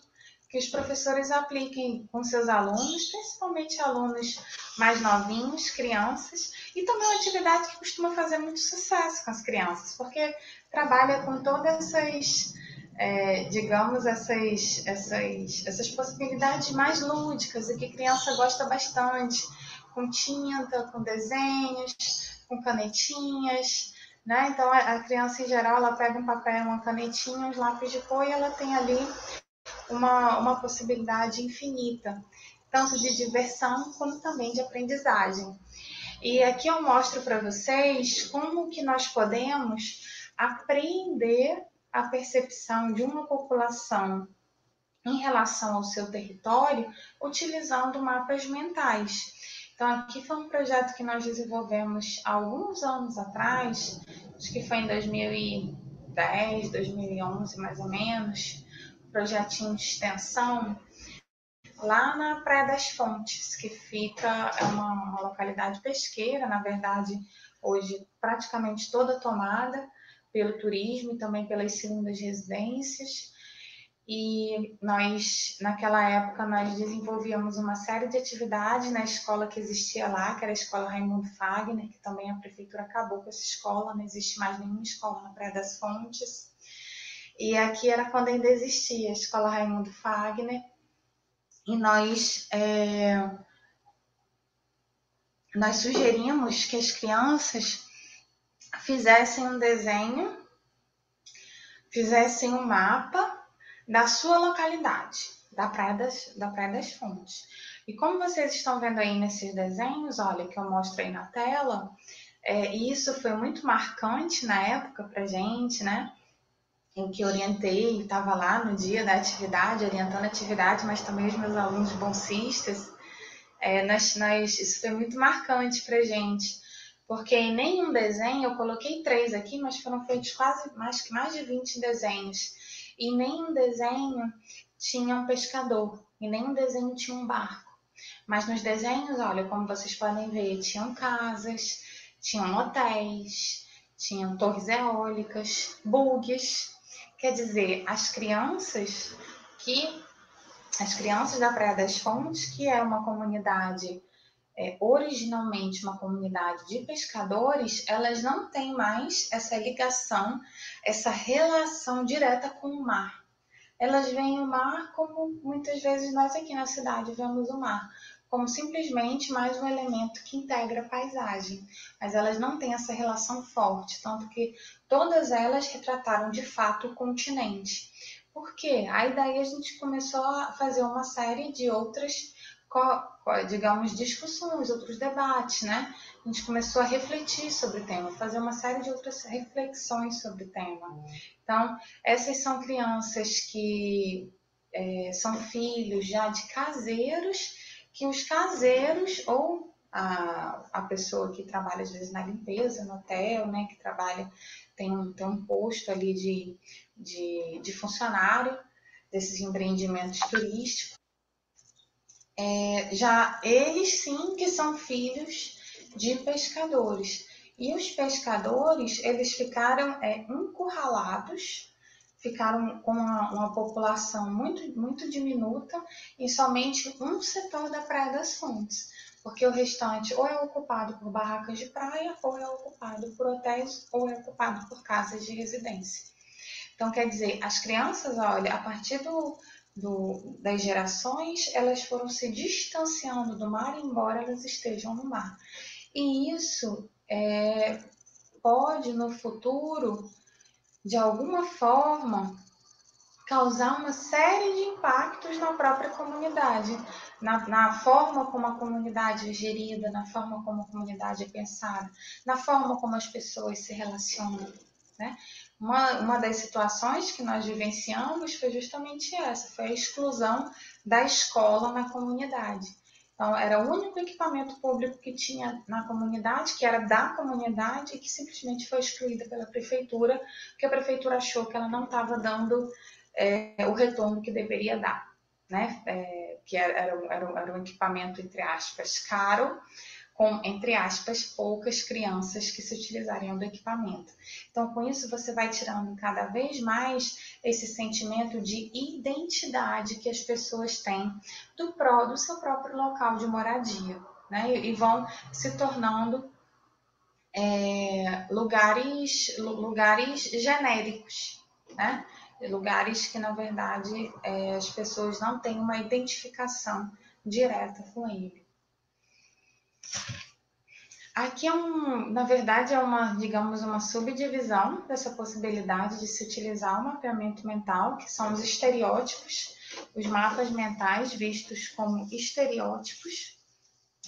[SPEAKER 1] que os professores apliquem com seus alunos, principalmente alunos mais novinhos, crianças, e também uma atividade que costuma fazer muito sucesso com as crianças, porque trabalha com todas essas, é, digamos, essas, essas, essas possibilidades mais lúdicas e que criança gosta bastante, com tinta, com desenhos, com canetinhas, né? Então a criança em geral ela pega um papel, uma canetinha, um lápis de cor e ela tem ali uma, uma possibilidade infinita, tanto de diversão como também de aprendizagem. E aqui eu mostro para vocês como que nós podemos aprender a percepção de uma população em relação ao seu território utilizando mapas mentais. Então, aqui foi um projeto que nós desenvolvemos alguns anos atrás, acho que foi em 2010, 2011 mais ou menos, um projetinho de extensão, lá na Praia das Fontes, que fica, é uma, uma localidade pesqueira, na verdade, hoje praticamente toda tomada pelo turismo e também pelas segundas residências e nós, naquela época, nós desenvolvíamos uma série de atividades na escola que existia lá, que era a Escola Raimundo Fagner, que também a prefeitura acabou com essa escola, não existe mais nenhuma escola na Praia das Fontes. E aqui era quando ainda existia a Escola Raimundo Fagner, e nós, é, nós sugerimos que as crianças fizessem um desenho, fizessem um mapa da sua localidade, da Praia das, da Praia das Fontes. E como vocês estão vendo aí nesses desenhos, olha, que eu mostro aí na tela, é, isso foi muito marcante na época para gente, né? Em que orientei, estava lá no dia da atividade, orientando a atividade, mas também os meus alunos bolsistas. É, nós, nós, isso foi muito marcante para gente, porque em nenhum desenho, eu coloquei três aqui, mas foram feitos quase mais mais de 20 desenhos e nenhum desenho tinha um pescador, e nenhum desenho tinha um barco. Mas nos desenhos, olha, como vocês podem ver, tinham casas, tinham hotéis, tinham torres eólicas, bugs. Quer dizer, as crianças que as crianças da Praia das Fontes, que é uma comunidade é, originalmente uma comunidade de pescadores, elas não têm mais essa ligação, essa relação direta com o mar. Elas veem o mar como muitas vezes nós aqui na cidade vemos o mar, como simplesmente mais um elemento que integra a paisagem, mas elas não têm essa relação forte, tanto que todas elas retrataram de fato o continente. Por quê? Aí daí a gente começou a fazer uma série de outras digamos, discussões, outros debates, né? A gente começou a refletir sobre o tema, fazer uma série de outras reflexões sobre o tema. Então, essas são crianças que é, são filhos já de caseiros, que os caseiros ou a, a pessoa que trabalha às vezes na limpeza, no hotel, né, que trabalha, tem um, tem um posto ali de, de, de funcionário desses empreendimentos turísticos, é, já eles sim que são filhos de pescadores. E os pescadores, eles ficaram é, encurralados, ficaram com uma, uma, população muito, muito diminuta em somente um setor da Praia das Fontes, porque o restante ou é ocupado por barracas de praia, ou é ocupado por hotéis, ou é ocupado por casas de residência. Então, quer dizer, as crianças, olha, a partir do, do, das gerações, elas foram se distanciando do mar, embora elas estejam no mar. E isso é, pode, no futuro, de alguma forma, causar uma série de impactos na própria comunidade, na, na, forma como a comunidade é gerida, na forma como a comunidade é pensada, na forma como as pessoas se relacionam. Né? Uma, uma das situações que nós vivenciamos foi justamente essa, foi a exclusão da escola na comunidade. Então, era o único equipamento público que tinha na comunidade, que era da comunidade e que simplesmente foi excluída pela prefeitura, porque a prefeitura achou que ela não estava dando é, o retorno que deveria dar, né? É, que era, era, era, um equipamento, entre aspas, caro, com, entre aspas, poucas crianças que se utilizariam do equipamento. Então, com isso, você vai tirando cada vez mais esse sentimento de identidade que as pessoas têm do, pró, do seu próprio local de moradia, né? E, vão se tornando é, lugares, lugares genéricos, né? Lugares que, na verdade, é, as pessoas não têm uma identificação direta com ele. Aqui é um, na verdade, é uma, digamos, uma subdivisão dessa possibilidade de se utilizar o mapeamento mental, que são os estereótipos, os mapas mentais vistos como estereótipos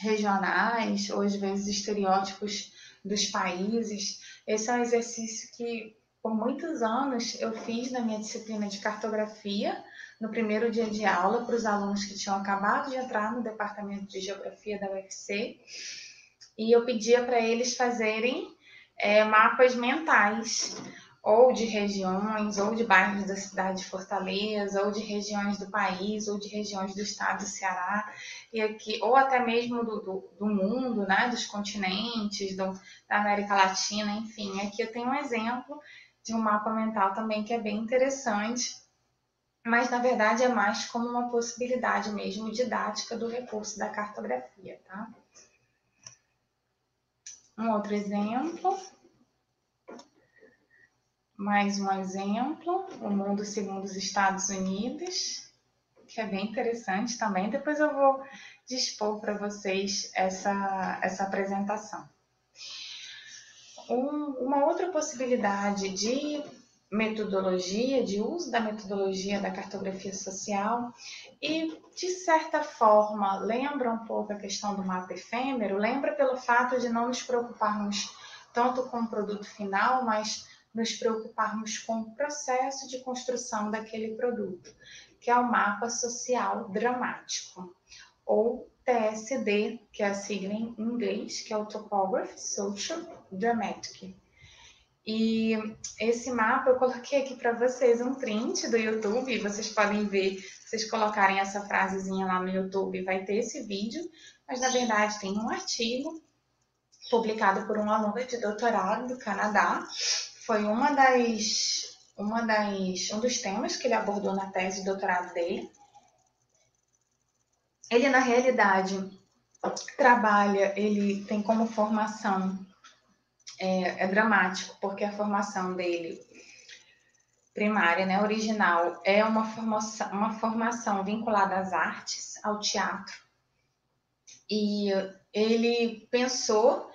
[SPEAKER 1] regionais, ou às vezes estereótipos dos países. Esse é um exercício que, por muitos anos, eu fiz na minha disciplina de cartografia, no primeiro dia de aula, para os alunos que tinham acabado de entrar no departamento de geografia da UFC e eu pedia para eles fazerem é, mapas mentais, ou de regiões, ou de bairros da cidade de Fortaleza, ou de regiões do país, ou de regiões do estado do Ceará, e aqui, ou até mesmo do, do, do mundo, né, dos continentes, do, da América Latina, enfim. Aqui eu tenho um exemplo de um mapa mental também que é bem interessante, mas na verdade é mais como uma possibilidade mesmo didática do recurso da cartografia, tá? Um outro exemplo. Mais um exemplo, o mundo segundo os Estados Unidos, que é bem interessante também. Depois eu vou dispor para vocês essa, essa apresentação. Um, uma outra possibilidade de metodologia, de uso da metodologia da cartografia social e, de certa forma, lembra um pouco a questão do mapa efêmero, lembra pelo fato de não nos preocuparmos tanto com o produto final, mas nos preocuparmos com o processo de construção daquele produto, que é o mapa social dramático, ou TSD, que é a sigla em inglês, que é o Topography Social Dramatic. E esse mapa eu coloquei aqui para vocês um print do YouTube, vocês podem ver, vocês colocarem essa frasezinha lá no YouTube, vai ter esse vídeo, mas na verdade tem um artigo publicado por um aluno de doutorado do Canadá. Foi uma das, uma das, um dos temas que ele abordou na tese de doutorado dele. Ele, na realidade, trabalha, ele tem como formação é, é dramático, porque a formação dele primária, né, original, é uma formação, uma formação vinculada às artes, ao teatro. E ele pensou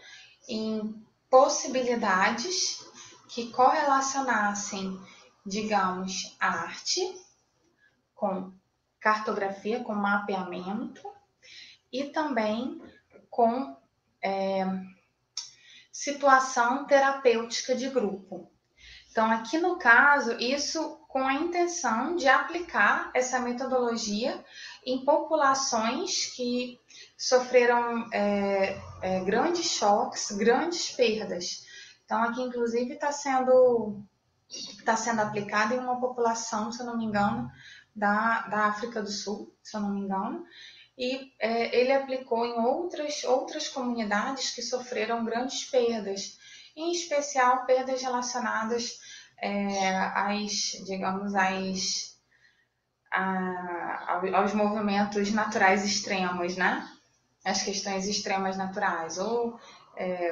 [SPEAKER 1] em possibilidades que correlacionassem, digamos, arte com cartografia, com mapeamento e também com é, situação terapêutica de grupo. Então, aqui no caso, isso com a intenção de aplicar essa metodologia em populações que sofreram é, é, grandes choques, grandes perdas. Então, aqui, inclusive, está sendo, tá sendo aplicado em uma população, se eu não me engano, da, da África do Sul, se eu não me engano, e é, ele aplicou em outras, outras comunidades que sofreram grandes perdas, em especial perdas relacionadas é, às, digamos, às, a, aos movimentos naturais extremos, né? As questões extremas naturais, ou é,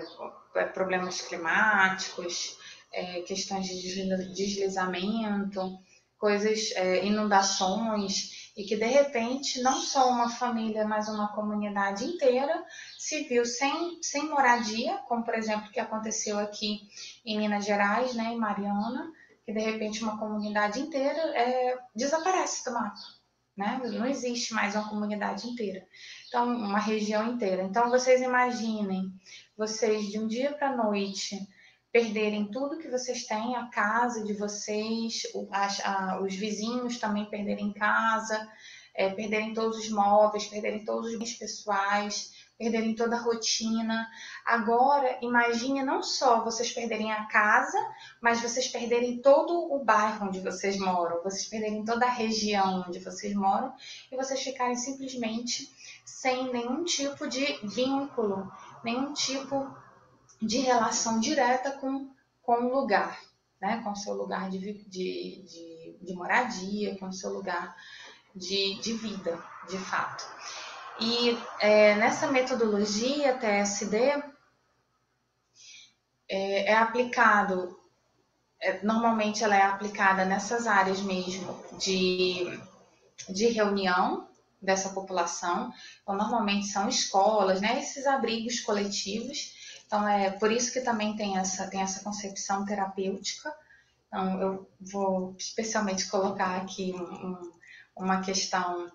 [SPEAKER 1] problemas climáticos, é, questões de deslizamento, coisas, é, inundações e que de repente não só uma família, mas uma comunidade inteira se viu sem, sem moradia, como por exemplo que aconteceu aqui em Minas Gerais, né, em Mariana, que de repente uma comunidade inteira é, desaparece do mapa. Né? Não existe mais uma comunidade inteira. Então, uma região inteira. Então, vocês imaginem, vocês de um dia para a noite perderem tudo que vocês têm, a casa de vocês, as, a, os vizinhos também perderem casa, é, perderem todos os móveis, perderem todos os bens pessoais, perderem toda a rotina. Agora, imagine não só vocês perderem a casa, mas vocês perderem todo o bairro onde vocês moram, vocês perderem toda a região onde vocês moram e vocês ficarem simplesmente sem nenhum tipo de vínculo, nenhum tipo de relação direta com, com o lugar, né? com o seu lugar de, de, de, de moradia, com o seu lugar de, de vida, de fato. E é, nessa metodologia TSD é, é aplicado, é, normalmente ela é aplicada nessas áreas mesmo de, de reunião dessa população. Então, normalmente são escolas, né, esses abrigos coletivos. Então, é por isso que também tem essa, tem essa concepção terapêutica. Então, eu vou especialmente colocar aqui um, um, uma questão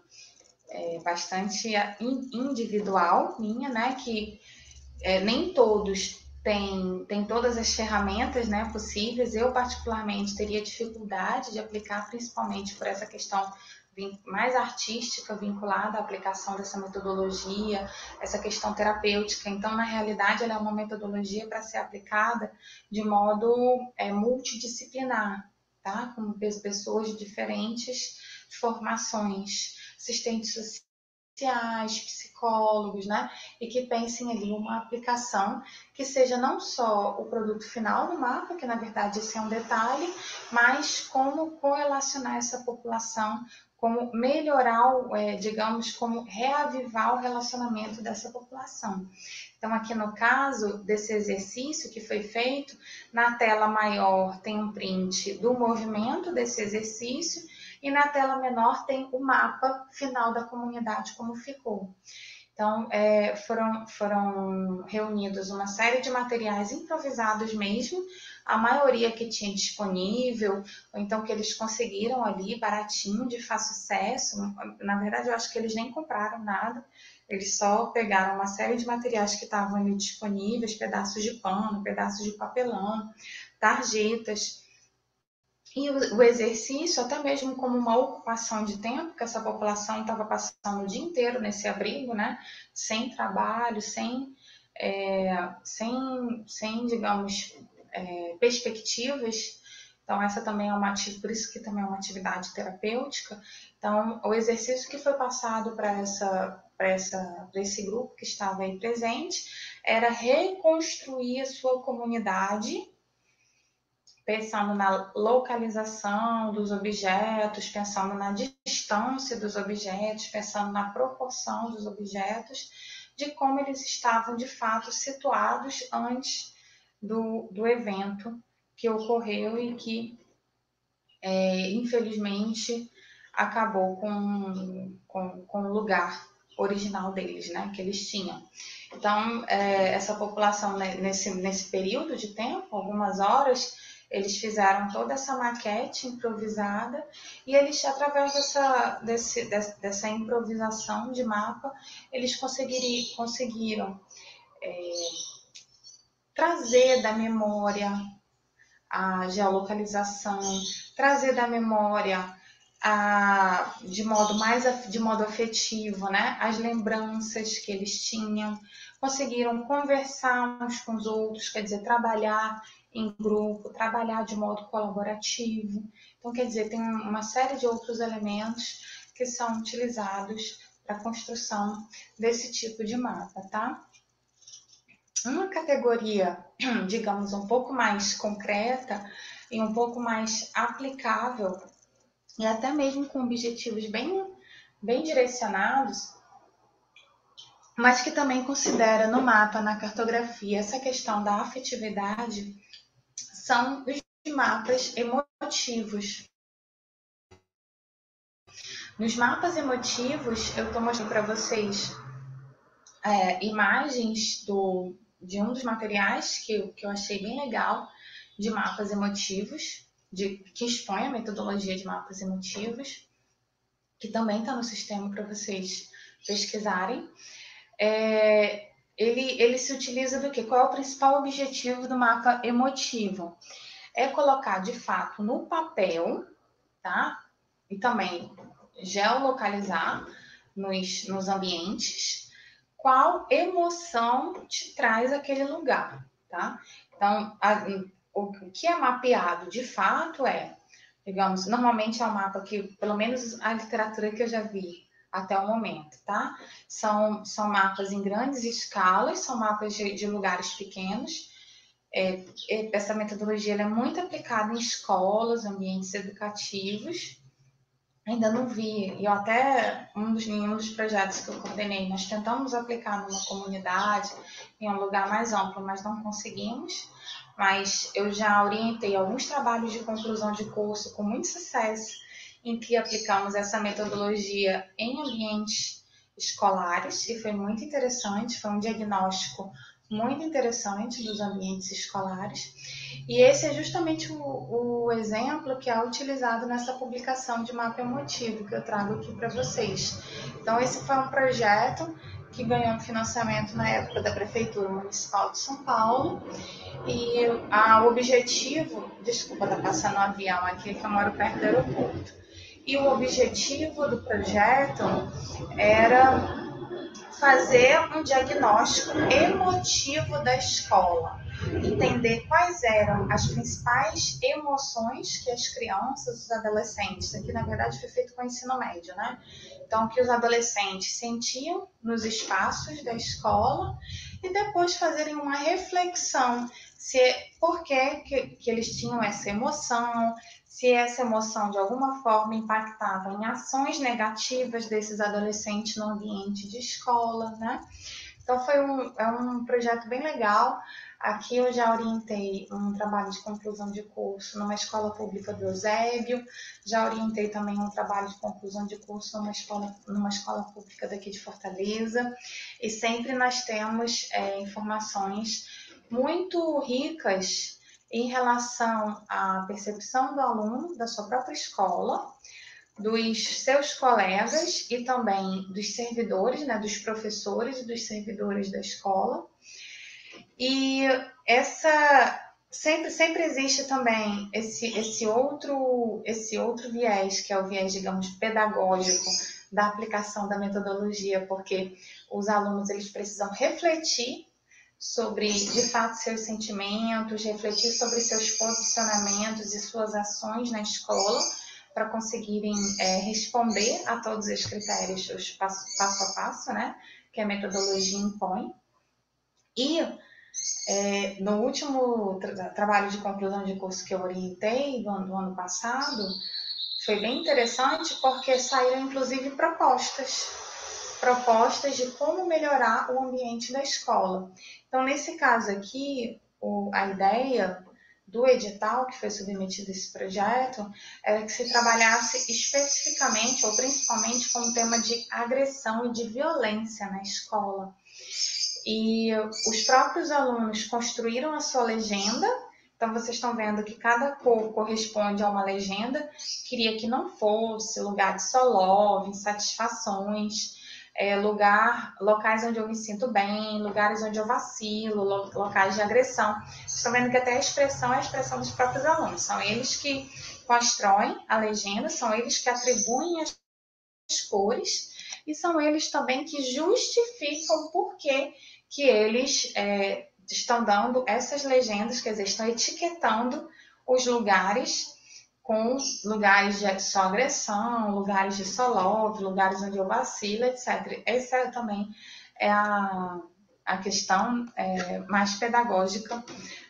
[SPEAKER 1] é, bastante individual minha, né? Que é, nem todos têm, têm todas as ferramentas né, possíveis. Eu, particularmente, teria dificuldade de aplicar, principalmente por essa questão mais artística vinculada à aplicação dessa metodologia, essa questão terapêutica. Então, na realidade, ela é uma metodologia para ser aplicada de modo é, multidisciplinar, tá? Com pessoas de diferentes formações assistentes sociais, psicólogos, né? E que pensem ali uma aplicação que seja não só o produto final do mapa, que na verdade esse é um detalhe, mas como correlacionar essa população, como melhorar, é, digamos, como reavivar o relacionamento dessa população. Então, aqui no caso desse exercício que foi feito, na tela maior tem um print do movimento desse exercício e na tela menor tem o mapa final da comunidade, como ficou. Então, é, foram, foram reunidos uma série de materiais improvisados mesmo, a maioria que tinha disponível, ou então que eles conseguiram ali baratinho, de fácil acesso. Na verdade, eu acho que eles nem compraram nada, eles só pegaram uma série de materiais que estavam ali disponíveis, pedaços de pano, pedaços de papelão, tarjetas, e o exercício, até mesmo como uma ocupação de tempo, que essa população estava passando o dia inteiro nesse abrigo, né? Sem trabalho, sem, é, sem, sem digamos, é, perspectivas. Então, essa também é uma atividade, por isso que também é uma atividade terapêutica. Então, o exercício que foi passado para essa, essa, esse grupo que estava aí presente era reconstruir a sua comunidade pensando na localização dos objetos, pensando na distância dos objetos, pensando na proporção dos objetos, de como eles estavam de fato situados antes do, do evento que ocorreu e que, é, infelizmente, acabou com, com, com o lugar original deles, né, que eles tinham. Então, é, essa população, né, nesse, nesse período de tempo, algumas horas, eles fizeram toda essa maquete improvisada e eles, através dessa, desse, dessa improvisação de mapa, eles conseguiram é, trazer da memória a geolocalização, trazer da memória a, de modo mais de modo afetivo, né, as lembranças que eles tinham, conseguiram conversar uns com os outros, quer dizer, trabalhar em grupo, trabalhar de modo colaborativo. Então, quer dizer, tem uma série de outros elementos que são utilizados para a construção desse tipo de mapa, tá? Uma categoria, <clears throat> digamos, um pouco mais concreta e um pouco mais aplicável, e até mesmo com objetivos bem, bem direcionados, mas que também considera no mapa, na cartografia, essa questão da afetividade, são os mapas emotivos. Nos mapas emotivos, eu estou mostrando para vocês é, imagens do, de um dos materiais que, que eu achei bem legal de mapas emotivos, de, que expõe a metodologia de mapas emotivos, que também está no sistema para vocês pesquisarem. É, ele, ele se utiliza do que? Qual é o principal objetivo do mapa emotivo? É colocar de fato no papel, tá? E também geolocalizar nos, nos ambientes qual emoção te traz aquele lugar, tá? Então, a, o, que é mapeado de fato é, digamos, normalmente é um mapa que, pelo menos a literatura que eu já vi até o momento, tá? São, são mapas em grandes escalas, são mapas de, de lugares pequenos. É, essa metodologia é muito aplicada em escolas, ambientes educativos, Ainda não vi. Eu até, um dos, em um dos projetos que eu coordenei, nós tentamos aplicar numa comunidade, em um lugar mais amplo, mas não conseguimos. Mas eu já orientei alguns trabalhos de conclusão de curso com muito sucesso, em que aplicamos essa metodologia em ambientes escolares, e foi muito interessante, foi um diagnóstico muito interessante dos ambientes escolares. E esse é justamente o, o, exemplo que é utilizado nessa publicação de mapa emotivo que eu trago aqui para vocês. Então, esse foi um projeto que ganhou financiamento na época da Prefeitura Municipal de São Paulo. E o objetivo, desculpa, tá passando um avião aqui que eu moro perto do aeroporto. E o objetivo do projeto era fazer um diagnóstico emotivo da escola, entender quais eram as principais emoções que as crianças, os adolescentes, aqui na verdade foi feito com o ensino médio, né? Então, que os adolescentes sentiam nos espaços da escola e depois fazerem uma reflexão se por que, que, que eles tinham essa emoção, se essa emoção de alguma forma impactava em ações negativas desses adolescentes no ambiente de escola, né? Então foi um, é um projeto bem legal. Aqui eu já orientei um trabalho de conclusão de curso numa escola pública do Eusébio, já orientei também um trabalho de conclusão de curso numa escola, numa escola pública daqui de Fortaleza, e sempre nós temos é, informações muito ricas em relação à percepção do aluno da sua própria escola, dos seus colegas e também dos servidores, né, dos professores e dos servidores da escola. E essa sempre sempre existe também esse esse outro esse outro viés, que é o viés, digamos, pedagógico da aplicação da metodologia, porque os alunos eles precisam refletir sobre, de fato, seus sentimentos, refletir sobre seus posicionamentos e suas ações na escola para conseguirem é, responder a todos os critérios, os passo, passo a passo, né, que a metodologia impõe. E é, no último tra trabalho de conclusão de curso que eu orientei do do ano passado, foi bem interessante porque saíram inclusive propostas propostas de como melhorar o ambiente da escola. Então, nesse caso aqui, o, a ideia do edital que foi submetido esse projeto era que se trabalhasse especificamente ou principalmente com o tema de agressão e de violência na escola. E os próprios alunos construíram a sua legenda. Então, vocês estão vendo que cada cor corresponde a uma legenda. Queria que não fosse lugar de só love, insatisfações é, lugar, locais onde eu me sinto bem, lugares onde eu vacilo, locais de agressão. Estão vendo que até a expressão é a expressão dos próprios alunos. São eles que constroem a legenda, são eles que atribuem as cores e são eles também que justificam por que, que eles é, estão dando essas legendas, quer dizer, estão etiquetando os lugares com lugares de só agressão, lugares de só love, lugares onde eu vacilo, etc. Essa também é a, a questão é, mais pedagógica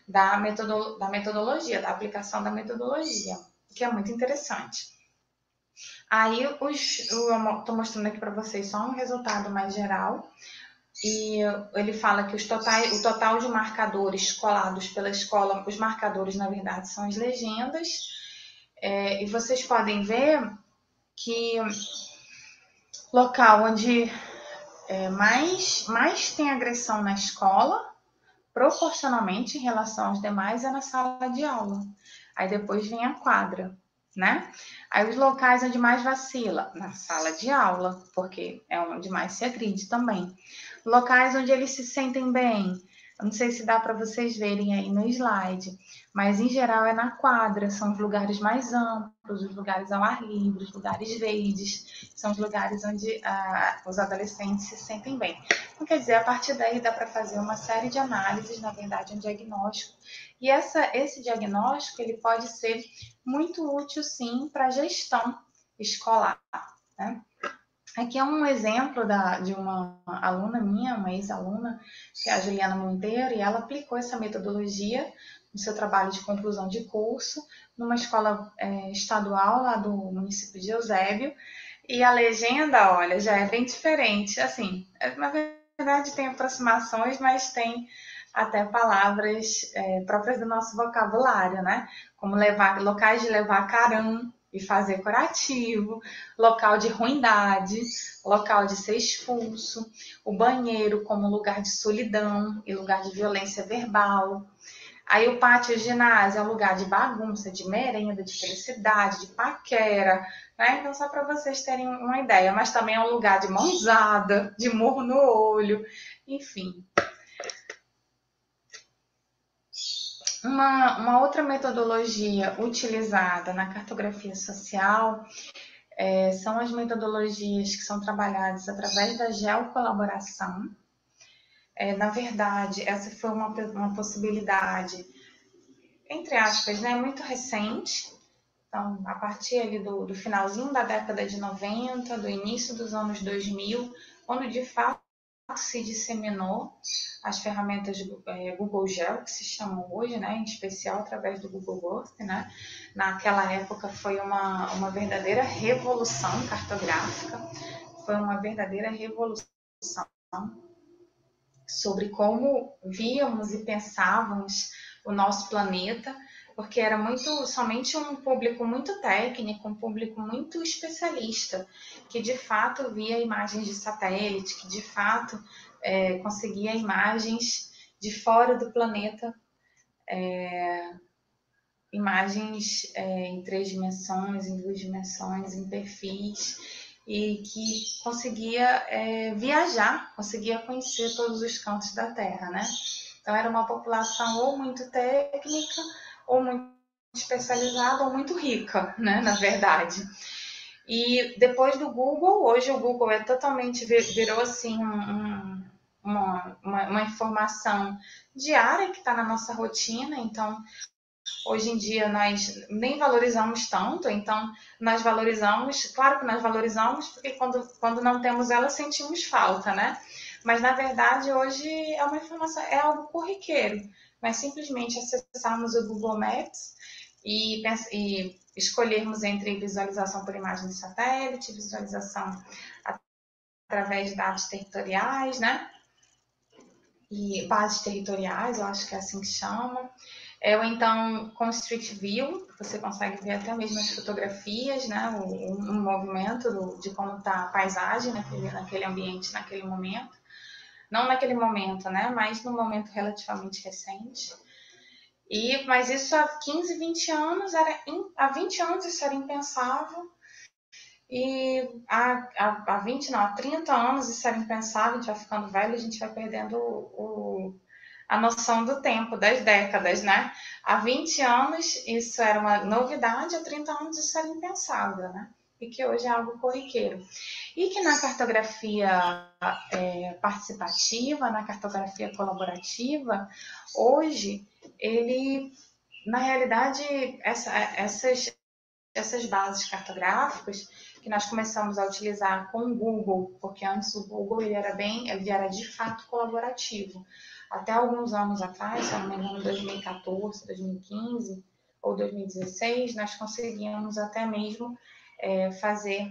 [SPEAKER 1] da, metodo, da metodologia, da aplicação da metodologia, que é muito interessante. Aí, os, eu estou mostrando aqui para vocês só um resultado mais geral. E ele fala que os totais, o total de marcadores colados pela escola, os marcadores, na verdade, são as legendas, é, e vocês podem ver que local onde é, mais, mais tem agressão na escola, proporcionalmente em relação aos demais, é na sala de aula. Aí depois vem a quadra, né? Aí os locais onde mais vacila, na sala de aula, porque é onde mais se agride também. Locais onde eles se sentem bem, Eu não sei se dá para vocês verem aí no slide, mas em geral é na quadra, são os lugares mais amplos, os lugares ao ar livre, os lugares verdes, são os lugares onde ah, os adolescentes se sentem bem. Então, quer dizer, a partir daí dá para fazer uma série de análises, na verdade, um diagnóstico. E essa, esse diagnóstico ele pode ser muito útil, sim, para a gestão escolar. Né? Aqui é um exemplo da, de uma aluna minha, uma ex-aluna, que é a Juliana Monteiro, e ela aplicou essa metodologia no seu trabalho de conclusão de curso numa escola é, estadual lá do município de Eusébio. E a legenda, olha, já é bem diferente. Assim, é, na verdade tem aproximações, mas tem até palavras é, próprias do nosso vocabulário, né? Como levar, locais de levar carão, e fazer curativo, local de ruindade, local de ser expulso, o banheiro como lugar de solidão e lugar de violência verbal. Aí o pátio e o ginásio é um lugar de bagunça, de merenda, de felicidade, de paquera, né? Então, só para vocês terem uma ideia, mas também é um lugar de mãozada, de murro no olho, enfim. Uma, uma outra metodologia utilizada na cartografia social é, são as metodologias que são trabalhadas através da geocolaboração. É, na verdade, essa foi uma, uma possibilidade, entre aspas, né, muito recente. Então, a partir ali do, do finalzinho da década de 90, do início dos anos 2000, quando de fato se disseminou as ferramentas é, Google Geo, que se chamam hoje, né, em especial através do Google Earth, né? Naquela época foi uma, uma verdadeira revolução cartográfica, foi uma verdadeira revolução sobre como víamos e pensávamos o nosso planeta, porque era muito somente um público muito técnico, um público muito especialista, que de fato via imagens de satélite, que de fato é, conseguia imagens de fora do planeta, é, imagens é, em três dimensões, em duas dimensões, em perfis, e que conseguia é, viajar, conseguia conhecer todos os cantos da Terra, né? Então era uma população ou muito técnica ou muito especializada ou muito rica, né, na verdade. E depois do Google, hoje o Google é totalmente virou assim um, uma, uma, uma informação diária que está na nossa rotina. Então, hoje em dia nós nem valorizamos tanto, então nós valorizamos, claro que nós valorizamos, porque quando, quando não temos ela sentimos falta, né? Mas na verdade hoje é uma informação, é algo corriqueiro mas simplesmente acessarmos o Google Maps e, e escolhermos entre visualização por imagem de satélite, visualização através de dados territoriais, né? E bases territoriais, eu acho que é assim que chama. É, ou então com Street View, você consegue ver até mesmo as fotografias, né? O, um movimento do, de como está a paisagem naquele, naquele ambiente, naquele momento não naquele momento, né, mas num momento relativamente recente. E, mas isso há 15, 20 anos, era, há 20 anos isso era impensável, e há, há, há 20, não, há 30 anos isso era impensável, a gente vai ficando velho, a gente vai perdendo o, o, a noção do tempo, das décadas, né? Há 20 anos isso era uma novidade, há 30 anos isso era impensável, né? E que hoje é algo corriqueiro. E que na cartografia é, participativa, na cartografia colaborativa, hoje ele, na realidade, essa, essas, essas bases cartográficas que nós começamos a utilizar com o Google, porque antes o Google ele era bem, ele era de fato colaborativo. Até alguns anos atrás, se não me engano, 2014, 2015 ou 2016, nós conseguíamos até mesmo é, fazer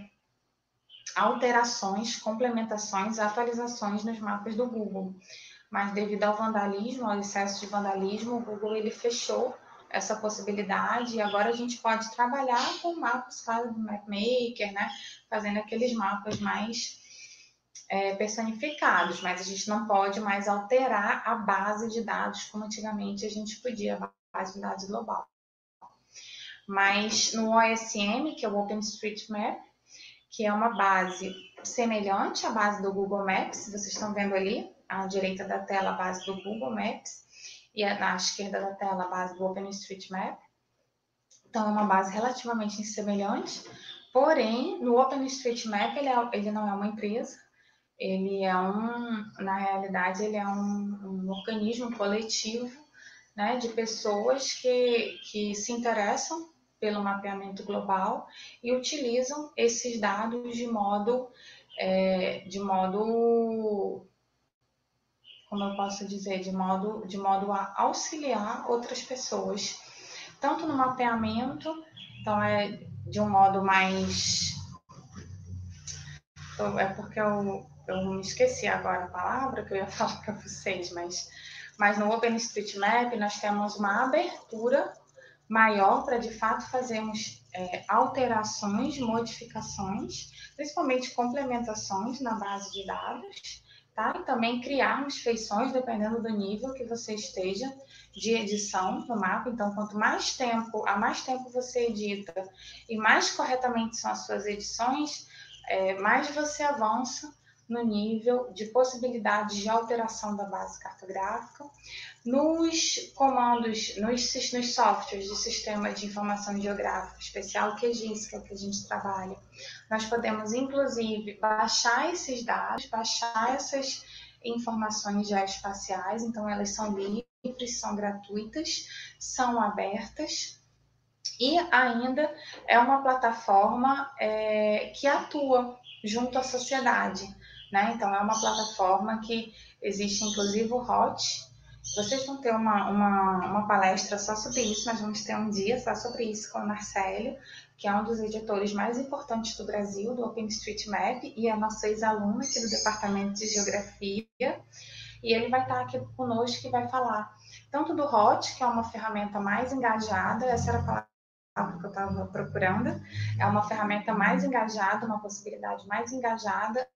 [SPEAKER 1] alterações, complementações, atualizações nos mapas do Google. Mas devido ao vandalismo, ao excesso de vandalismo, o Google ele fechou essa possibilidade e agora a gente pode trabalhar com mapas, claro, do MapMaker, né? Fazendo aqueles mapas mais é, personificados, mas a gente não pode mais alterar a base de dados como antigamente a gente podia, a base de dados global. Mas no OSM, que é o OpenStreetMap, que é uma base semelhante à base do Google Maps, vocês estão vendo ali, à direita da tela a base do Google Maps e na esquerda da tela a base do OpenStreetMap. Então, é uma base relativamente semelhante, porém, no OpenStreetMap ele, é, ele não é uma empresa, ele é um, na realidade, ele é um, um organismo coletivo né, de pessoas que, que se interessam pelo mapeamento global e utilizam esses dados de modo, é, de modo, como eu posso dizer, de modo, de modo a auxiliar outras pessoas, tanto no mapeamento, então é de um modo mais, é porque eu, eu me esqueci agora a palavra que eu ia <laughs> falar para vocês, mas mas no OpenStreetMap nós temos uma abertura maior para de fato fazermos é, alterações, modificações, principalmente complementações na base de dados, tá? E também criarmos feições dependendo do nível que você esteja de edição no mapa. Então, quanto mais tempo, a mais tempo você edita e mais corretamente são as suas edições, é, mais você avança no nível de possibilidades de alteração da base cartográfica, nos comandos, nos, nos softwares de sistema de informação geográfica especial, QGIS, que é o que a gente trabalha, nós podemos, inclusive, baixar esses dados, baixar essas informações geoespaciais, então elas são livres, são gratuitas, são abertas, e ainda é uma plataforma é, que atua junto à sociedade. Né? Então, é uma plataforma que existe, inclusive, o HOT. Vocês vão ter uma, uma, uma palestra só sobre isso, nós vamos ter um dia só sobre isso com o Marcelo, que é um dos editores mais importantes do Brasil, do OpenStreetMap, e é nosso ex-aluno aqui do Departamento de Geografia. E ele vai estar aqui conosco e vai falar tanto do HOT, que é uma ferramenta mais engajada, essa era a palavra que eu estava procurando, é uma ferramenta mais engajada, uma possibilidade mais engajada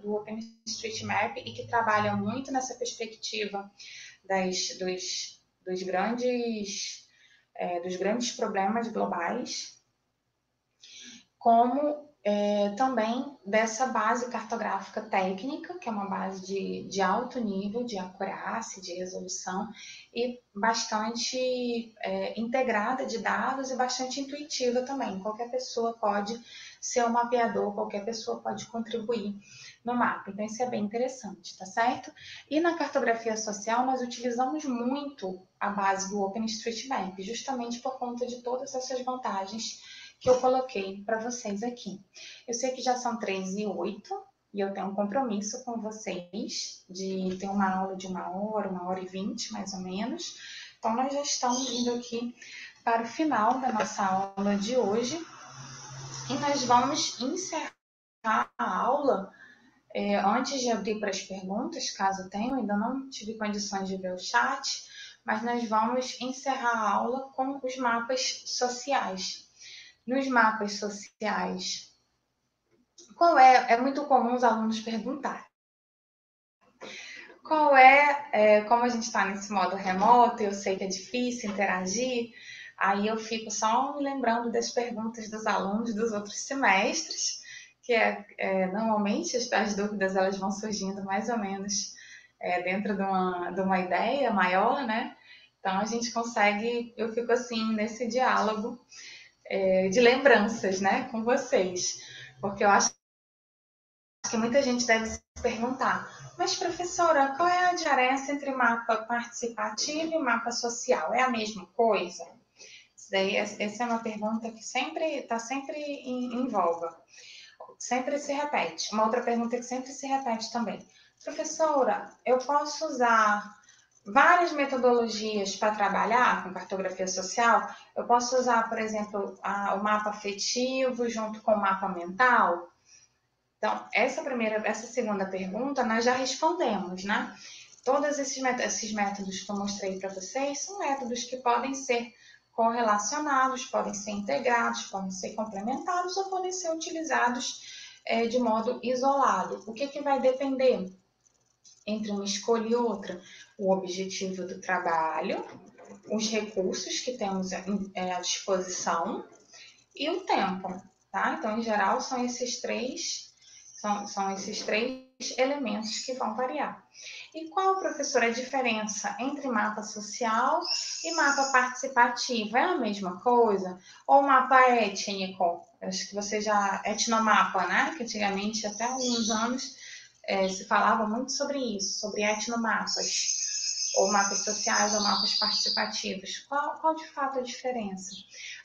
[SPEAKER 1] do OpenStreetMap e que trabalha muito nessa perspectiva das, dos, dos, grandes, é, dos grandes problemas globais, como é, também dessa base cartográfica técnica, que é uma base de, de alto nível de acurácia, de resolução, e bastante é, integrada de dados e bastante intuitiva também. Qualquer pessoa pode ser um mapeador, qualquer pessoa pode contribuir no mapa. Então, isso é bem interessante, tá certo? E na cartografia social, nós utilizamos muito a base do OpenStreetMap, justamente por conta de todas essas vantagens que eu coloquei para vocês aqui. Eu sei que já são 3 e 8 e eu tenho um compromisso com vocês de ter uma aula de uma hora, uma hora e vinte, mais ou menos. Então, nós já estamos indo aqui para o final da nossa aula de hoje. E nós vamos encerrar a aula é, antes de abrir para as perguntas, caso tenham, ainda não tive condições de ver o chat, mas nós vamos encerrar a aula com os mapas sociais. Nos mapas sociais, qual é, é muito comum os alunos perguntar. Qual é, é como a gente está nesse modo remoto, eu sei que é difícil interagir, aí eu fico só me lembrando das perguntas dos alunos dos outros semestres, que é, é normalmente as, as, dúvidas elas vão surgindo mais ou menos é, dentro de uma, de uma ideia maior, né? Então a gente consegue, eu fico assim nesse diálogo é, de lembranças né, com vocês. Porque eu acho que muita gente deve se perguntar, mas professora, qual é a diferença entre mapa participativo e mapa social? É a mesma coisa? Daí, essa é uma pergunta que sempre está sempre em, em voga. Sempre se repete. Uma outra pergunta que sempre se repete também. Professora, eu posso usar várias metodologias para trabalhar com cartografia social. Eu posso usar, por exemplo, a, o mapa afetivo junto com o mapa mental. Então, essa primeira, essa segunda pergunta nós já respondemos, né? Todos esses, esses métodos que eu mostrei para vocês são métodos que podem ser correlacionados, podem ser integrados, podem ser complementados ou podem ser utilizados é, de modo isolado. O que, que vai depender entre uma escolha e outra? o objetivo do trabalho, os recursos que temos é, à disposição e o tempo, tá? Então, em geral, são esses três, São, são esses três elementos que vão variar. E qual, professor, a diferença entre mapa social e mapa participativo? É a mesma coisa? Ou mapa étnico? Acho que você já. Etnomapa, né? Que antigamente, até alguns anos, é, se falava muito sobre isso, sobre etnomapas ou mapas sociais ou mapas participativos. Qual, qual de fato a diferença?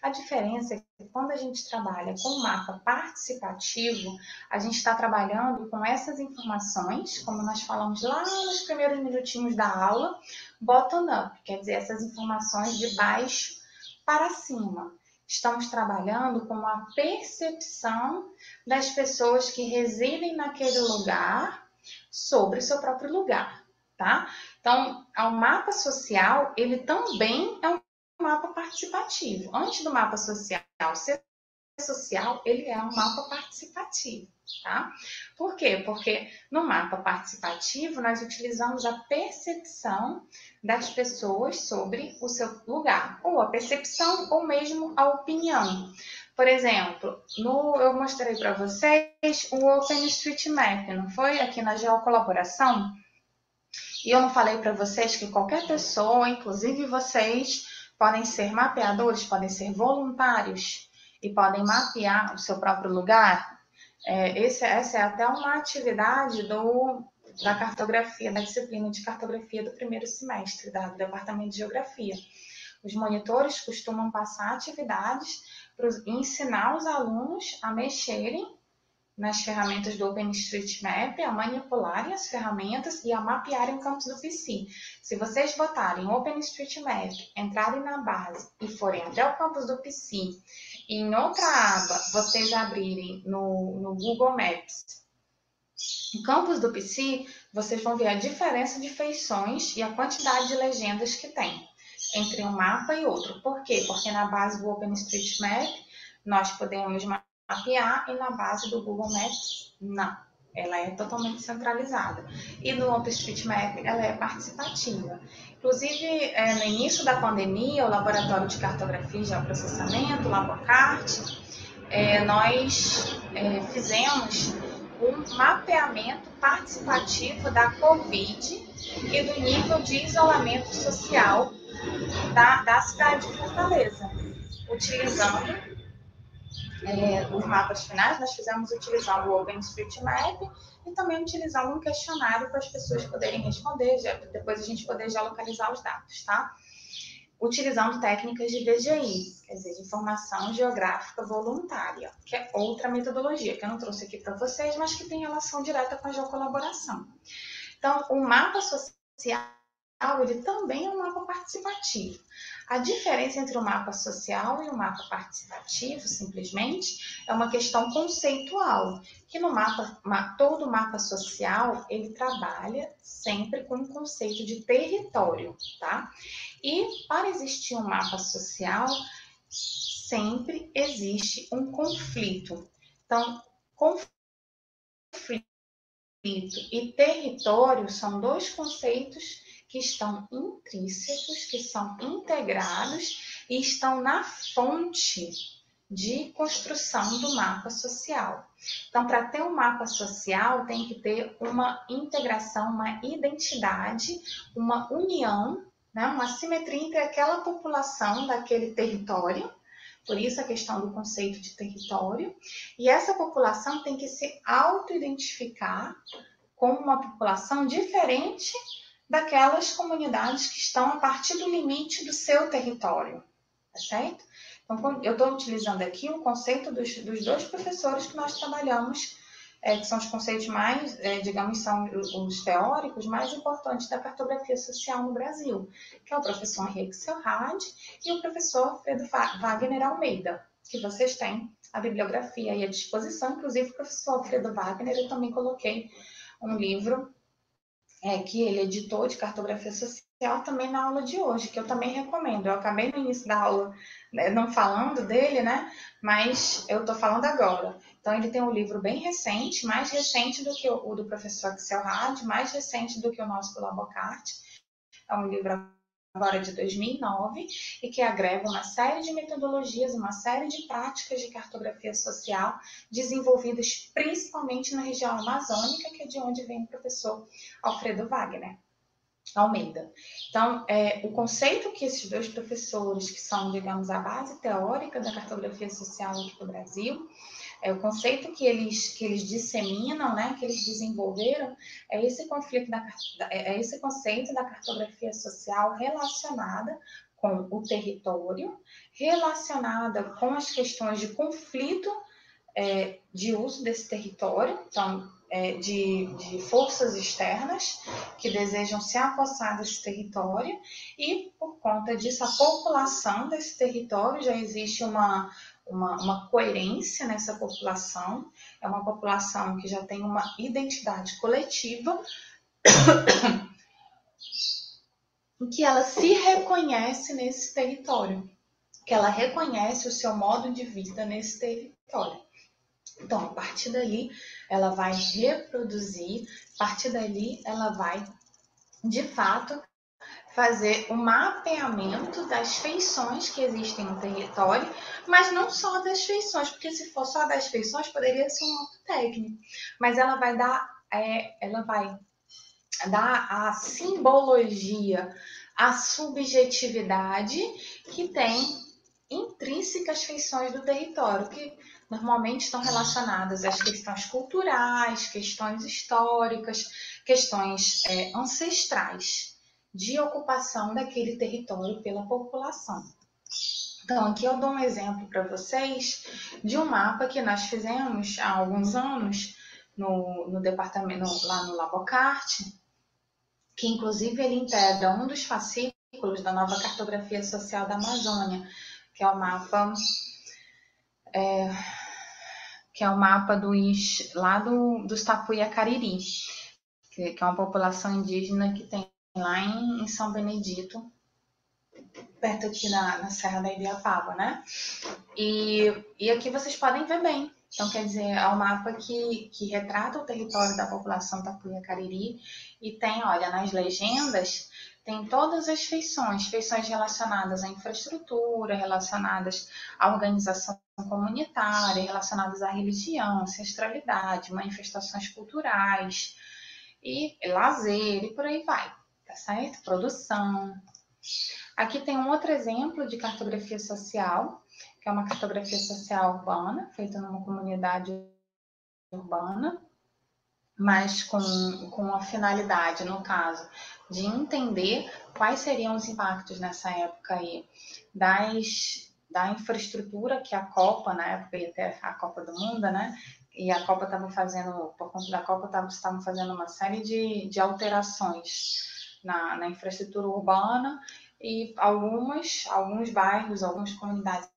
[SPEAKER 1] A diferença é quando a gente trabalha com mapa participativo, a gente está trabalhando com essas informações, como nós falamos lá nos primeiros minutinhos da aula, bottom-up, quer dizer, essas informações de baixo para cima. Estamos trabalhando com a percepção das pessoas que residem naquele lugar sobre o seu próprio lugar, tá? Então, o mapa social, ele também é um mapa participativo. Antes do mapa social ser social, ele é um mapa participativo, tá? Por quê? Porque no mapa participativo nós utilizamos a percepção das pessoas sobre o seu lugar, ou a percepção ou mesmo a opinião. Por exemplo, no, eu mostrei para vocês o OpenStreetMap, não foi? Aqui na geocolaboração. E eu não falei para vocês que qualquer pessoa, inclusive vocês, podem ser mapeadores, podem ser voluntários e podem mapear o seu próprio lugar. É, esse, essa é até uma atividade do, da cartografia, da disciplina de cartografia do primeiro semestre, da, do Departamento de Geografia. Os monitores costumam passar atividades para ensinar os alunos a mexerem nas ferramentas do OpenStreetMap, a manipularem as ferramentas e a mapearem campos do PC. Se vocês botarem OpenStreetMap, entrarem na base e forem até o campus do PC, e em outra aba vocês abrirem no, no Google Maps no campus do PC, vocês vão ver a diferença de feições e a quantidade de legendas que tem entre um mapa e outro. Por quê? Porque na base do OpenStreetMap nós podemos mapear e na base do Google Maps, não. Ela é totalmente centralizada. E no OpenStreetMap, ela é participativa. Inclusive, é, no início da pandemia, o Laboratório de Cartografia e Geoprocessamento, o Labocart, é, nós é, fizemos um mapeamento participativo da Covid e do nível de isolamento social da, da cidade de Fortaleza, utilizando é, os mapas finais, nós fizemos utilizando o OpenStreetMap e também utilizando um questionário para as pessoas poderem responder, já, depois a gente poder já localizar os dados, tá? Utilizando técnicas de VGI, quer dizer, de informação geográfica voluntária, que é outra metodologia que eu não trouxe aqui para vocês, mas que tem relação direta com a geocolaboração. Então, o mapa social ele também é um mapa participativo. A diferença entre o mapa social e o mapa participativo, simplesmente, é uma questão conceitual, que no mapa, todo mapa social, ele trabalha sempre com o conceito de território, tá? E para existir um mapa social, sempre existe um conflito. Então, conflito e território são dois conceitos que estão intrínsecos, que são integrados e estão na fonte de construção do mapa social. Então, para ter um mapa social, tem que ter uma integração, uma identidade, uma união, né, uma simetria entre aquela população daquele território. Por isso a questão do conceito de território. E essa população tem que se auto-identificar como uma população diferente daquelas comunidades que estão a partir do limite do seu território, tá certo? Então, eu estou utilizando aqui o conceito dos, dos, dois professores que nós trabalhamos, é, que são os conceitos mais, é, digamos, são os teóricos mais importantes da cartografia social no Brasil, que é o professor Henrique Selhard e o professor Pedro Wagner Almeida, que vocês têm a bibliografia aí à disposição, inclusive o professor Alfredo Wagner, eu também coloquei um livro é, que ele editou de cartografia social também na aula de hoje, que eu também recomendo. Eu acabei no início da aula né, não falando dele, né? Mas eu estou falando agora. Então, ele tem um livro bem recente, mais recente do que o, o do professor Axel Hard, mais recente do que o nosso do Labocart. É um livro agora de 2009 e que agrega uma série de metodologias, uma série de práticas de cartografia social desenvolvidas principalmente na região amazônica, que é de onde vem o professor Alfredo Wagner. Almeida. Então, é, o conceito que esses dois professores, que são, digamos, a base teórica da cartografia social aqui do Brasil, é, o conceito que eles, que eles disseminam, né, que eles desenvolveram, é esse conflito da, é esse conceito da cartografia social relacionada com o território, relacionada com as questões de conflito é, de uso desse território, então, é, de, de, forças externas que desejam se apossar desse território, e por conta disso, a população desse território já existe uma, uma, uma coerência nessa população, é uma população que já tem uma identidade coletiva, <coughs> que ela se reconhece nesse território, que ela reconhece o seu modo de vida nesse território. Então, a partir dali, ela vai reproduzir, a partir dali, ela vai, de fato, fazer o mapeamento das feições que existem no território, mas não só das feições, porque se for só das feições poderia ser um auto técnico, mas ela vai dar, é, ela vai dar a simbologia, a subjetividade que tem intrínsecas feições do território, que normalmente estão relacionadas às questões culturais, questões históricas, questões é, ancestrais de ocupação daquele território pela população. Então, aqui eu dou um exemplo para vocês de um mapa que nós fizemos há alguns anos no, no departamento, lá no Labocarte, que inclusive ele integra um dos fascículos da nova cartografia social da Amazônia, que é o mapa é, que é o mapa dos, lá do, dos Tapuia Cariri, que, que é uma população indígena que tem lá em, em São Benedito, perto aqui na, na Serra da Ibiapaba, né? E, e aqui vocês podem ver bem. Então, quer dizer, é um mapa que, que retrata o território da população Tapuia Cariri e tem, olha, nas legendas, tem todas as feições, feições relacionadas à infraestrutura, relacionadas à organização comunitária, relacionadas à religião, ancestralidade, manifestações culturais e lazer e por aí vai tá certo? Produção. Aqui tem um outro exemplo de cartografia social, que é uma cartografia social urbana, feita numa comunidade urbana, mas com, com a finalidade, no caso, de entender quais seriam os impactos nessa época aí das, da infraestrutura que a Copa, na época ia ter a Copa do Mundo, né? E a Copa estava fazendo, por conta da Copa, estavam fazendo uma série de, de alterações na, na infraestrutura urbana e algumas, alguns bairros, algumas comunidades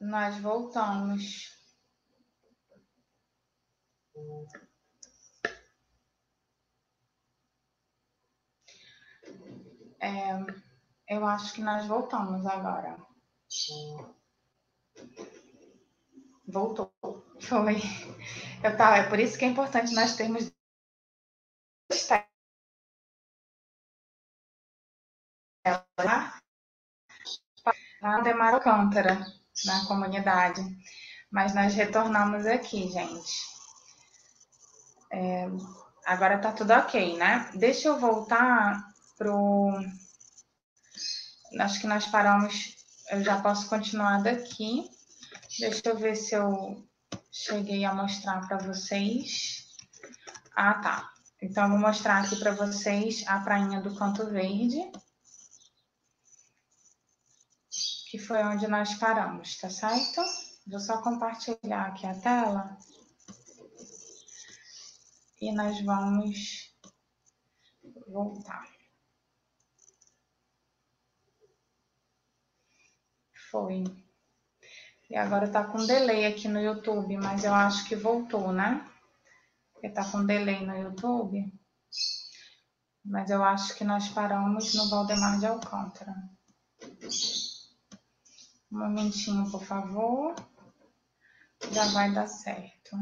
[SPEAKER 1] Nós voltamos. É, eu acho que nós voltamos agora. Voltou. Foi. Eu tava, é por isso que é importante nós termos lá no Demar Alcântara, na comunidade. Mas nós retornamos aqui, gente. É, agora tá tudo ok, né? Deixa eu voltar pro. Acho que nós paramos. Eu já posso continuar daqui. Deixa eu ver se eu cheguei a mostrar para vocês. Ah, tá. Então, eu vou mostrar aqui para vocês a prainha do Canto Verde. Que foi onde nós paramos, tá certo? Vou só compartilhar aqui a tela. E nós vamos voltar. Foi. E agora tá com delay aqui no YouTube, mas eu acho que voltou, né? Porque tá com delay no YouTube. Mas eu acho que nós paramos no Valdemar de Alcântara. Um momentinho, por favor. Já vai dar certo.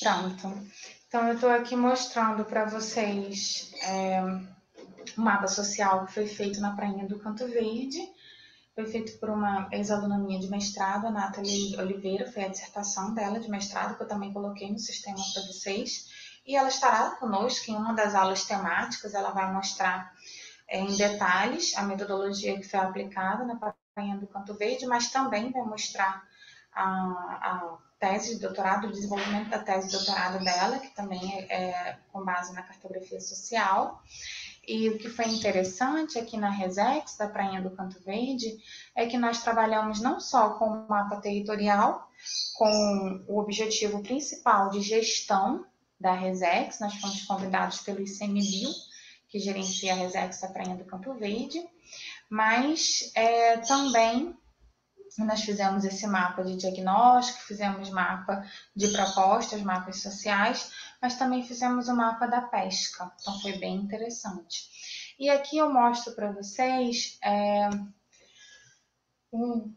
[SPEAKER 1] Pronto. Então, eu estou aqui mostrando para vocês é, o mapa social que foi feito na Prainha do Canto Verde. Foi feito por uma ex-aluna minha de mestrado, a Nathalie Oliveira, foi a dissertação dela de mestrado, que eu também coloquei no sistema para vocês. E ela estará conosco em uma das aulas temáticas, ela vai mostrar em detalhes a metodologia que foi aplicada na Prainha do Canto Verde, mas também vai mostrar a, a tese de doutorado, o desenvolvimento da tese de doutorado dela, que também é, é com base na cartografia social. E o que foi interessante aqui na Resex, da Prainha do Canto Verde, é que nós trabalhamos não só com o mapa territorial, com o objetivo principal de gestão da Resex, nós fomos convidados pelo ICMBio, que gerencia a Resex da Prainha do Canto Verde, mas é, também nós fizemos esse mapa de diagnóstico, fizemos mapa de propostas, mapas sociais, mas também fizemos o mapa da pesca, então foi bem interessante. E aqui eu mostro para vocês é, um,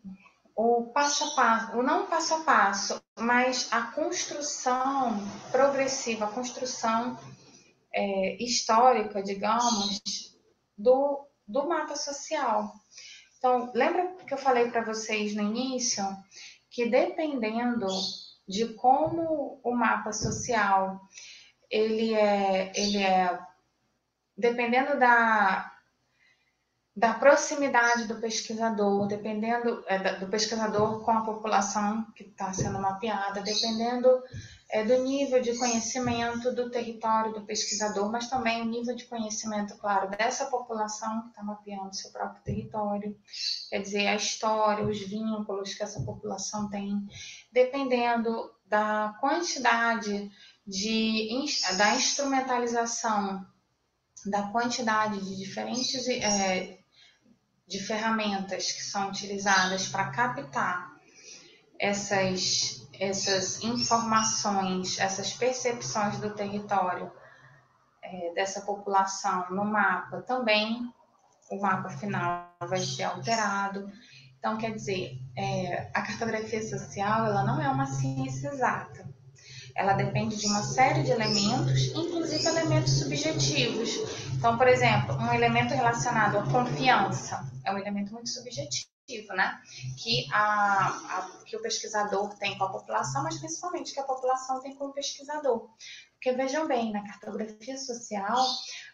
[SPEAKER 1] o passo a passo, não passo a passo, mas a construção progressiva, a construção é, histórica, digamos, do, do mapa social. Então, lembra que eu falei para vocês no início que dependendo de como o mapa social ele é, ele é dependendo da, da proximidade do pesquisador, dependendo é, do pesquisador com a população que está sendo mapeada, dependendo é, do nível de conhecimento do território do pesquisador, mas também o nível de conhecimento, claro, dessa população que está mapeando seu próprio território, quer dizer, a história, os vínculos que essa população tem, dependendo da quantidade de, da instrumentalização, da quantidade de diferentes é, de ferramentas que são utilizadas para captar essas essas informações, essas percepções do território é, dessa população no mapa, também o mapa final vai ser alterado. Então, quer dizer, é, a cartografia social ela não é uma ciência exata. Ela depende de uma série de elementos, inclusive elementos subjetivos. Então, por exemplo, um elemento relacionado à confiança é um elemento muito subjetivo né? Que, a, a, que o pesquisador tem com a população, mas principalmente que a população tem com o pesquisador. Porque vejam bem, na cartografia social,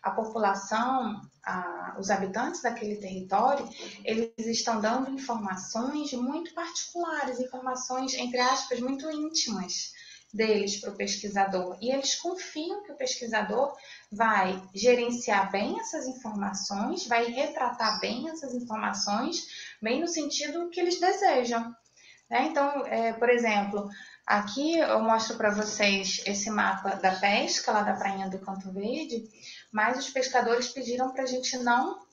[SPEAKER 1] a população, a, os habitantes daquele território, eles estão dando informações muito particulares, informações, entre aspas, muito íntimas deles para o pesquisador. E eles confiam que o pesquisador vai gerenciar bem essas informações, vai retratar bem essas informações, bem no sentido que eles desejam. Né? Então, é, por exemplo, aqui eu mostro para vocês esse mapa da pesca lá da Prainha do Canto Verde, mas os pescadores pediram para a gente não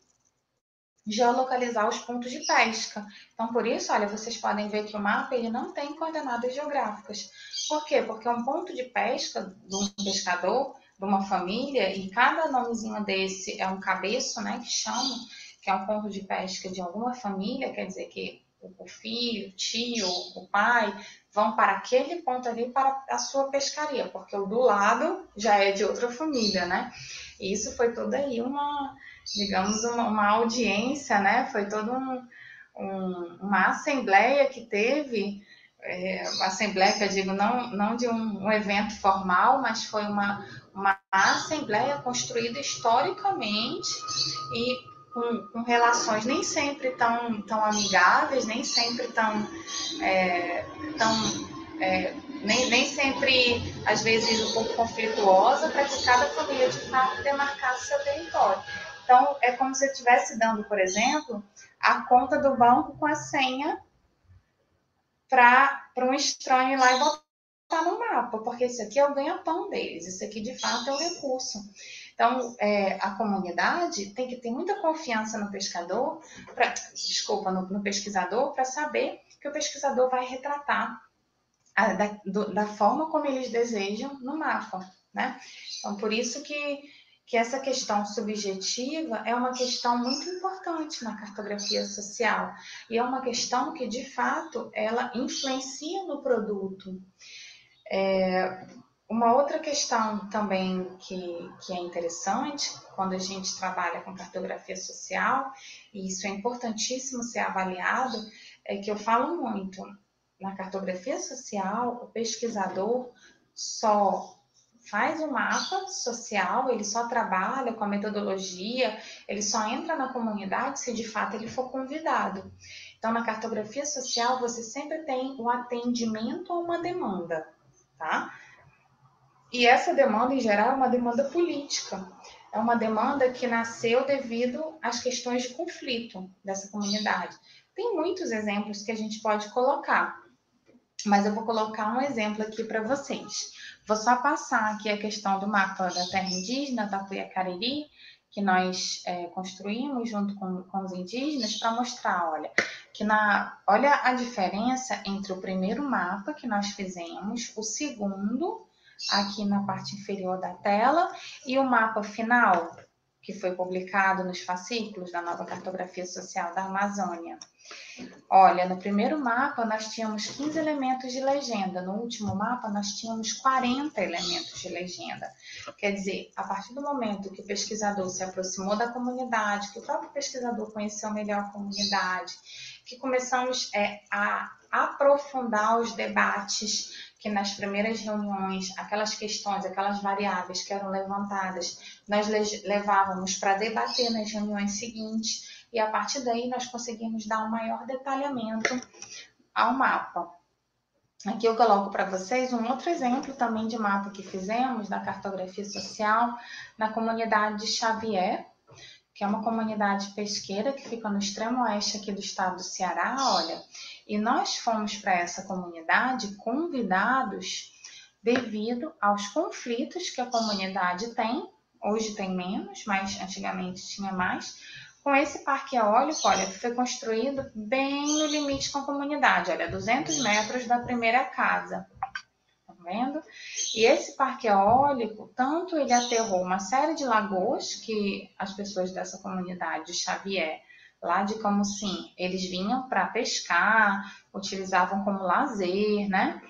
[SPEAKER 1] geolocalizar os pontos de pesca. Então, por isso, olha, vocês podem ver que o mapa ele não tem coordenadas geográficas. Por quê? Porque um ponto de pesca de um pescador, de uma família, e cada nomezinho desse é um cabeço, né, que chama, que é um ponto de pesca de alguma família, quer dizer que o filho, o tio, o pai vão para aquele ponto ali para a sua pescaria, porque o do lado já é de outra família, né? E isso foi toda aí uma, digamos, uma, uma audiência, né? Foi toda um, um, uma assembleia que teve, é, assembleia que eu digo não, não de um, um evento formal, mas foi uma, uma assembleia construída historicamente e com, com, relações nem sempre tão, tão amigáveis, nem sempre tão, é, tão é, nem, nem sempre, às vezes, um pouco conflituosa, para que cada família, de fato, demarcasse seu território. Então, é como se eu estivesse dando, por exemplo, a conta do banco com a senha para um estranho ir lá e botar no mapa, porque isso aqui é o ganha-pão deles, isso aqui, de fato, é o recurso. Então, é, a comunidade tem que ter muita confiança no pescador, pra, desculpa, no, no pesquisador, para saber que o pesquisador vai retratar a, da, do, da, forma como eles desejam no mapa, né? Então, por isso que, que essa questão subjetiva é uma questão muito importante na cartografia social e é uma questão que, de fato, ela influencia no produto. É, uma outra questão também que, que é interessante quando a gente trabalha com cartografia social, e isso é importantíssimo ser avaliado, é que eu falo muito, na cartografia social, o pesquisador só faz o um mapa social, ele só trabalha com a metodologia, ele só entra na comunidade se de fato ele for convidado. Então, na cartografia social, você sempre tem o atendimento a uma demanda, tá? E essa demanda, em geral, é uma demanda política. É uma demanda que nasceu devido às questões de conflito dessa comunidade. Tem muitos exemplos que a gente pode colocar, mas eu vou colocar um exemplo aqui para vocês. Vou só passar aqui a questão do mapa da terra indígena, Tapuia Cariri, que nós é, construímos junto com, com os indígenas para mostrar, olha, que na, olha a diferença entre o primeiro mapa que nós fizemos, o segundo aqui na parte inferior da tela e o mapa final, que foi publicado nos fascículos da nova cartografia social da Amazônia. Olha, no primeiro mapa nós tínhamos 15 elementos de legenda, no último mapa nós tínhamos 40 elementos de legenda. Quer dizer, a partir do momento que o pesquisador se aproximou da comunidade, que o próprio pesquisador conheceu melhor a comunidade, que começamos é, a aprofundar os debates que nas primeiras reuniões, aquelas questões, aquelas variáveis que eram levantadas, nós levávamos para debater nas reuniões seguintes e a partir daí nós conseguimos dar um maior detalhamento ao mapa. Aqui eu coloco para vocês um outro exemplo também de mapa que fizemos da cartografia social na comunidade de Xavier, que é uma comunidade pesqueira que fica no extremo oeste aqui do estado do Ceará, olha. E nós fomos para essa comunidade convidados devido aos conflitos que a comunidade tem, hoje tem menos, mas antigamente tinha mais, com esse parque eólico, olha, que foi construído bem no limite com a comunidade, olha, 200 metros da primeira casa vendo? E esse parque eólico, tanto ele aterrou uma série de lagoas que as pessoas dessa comunidade de Xavier, lá de Camusim, eles vinham para pescar, utilizavam como lazer, né?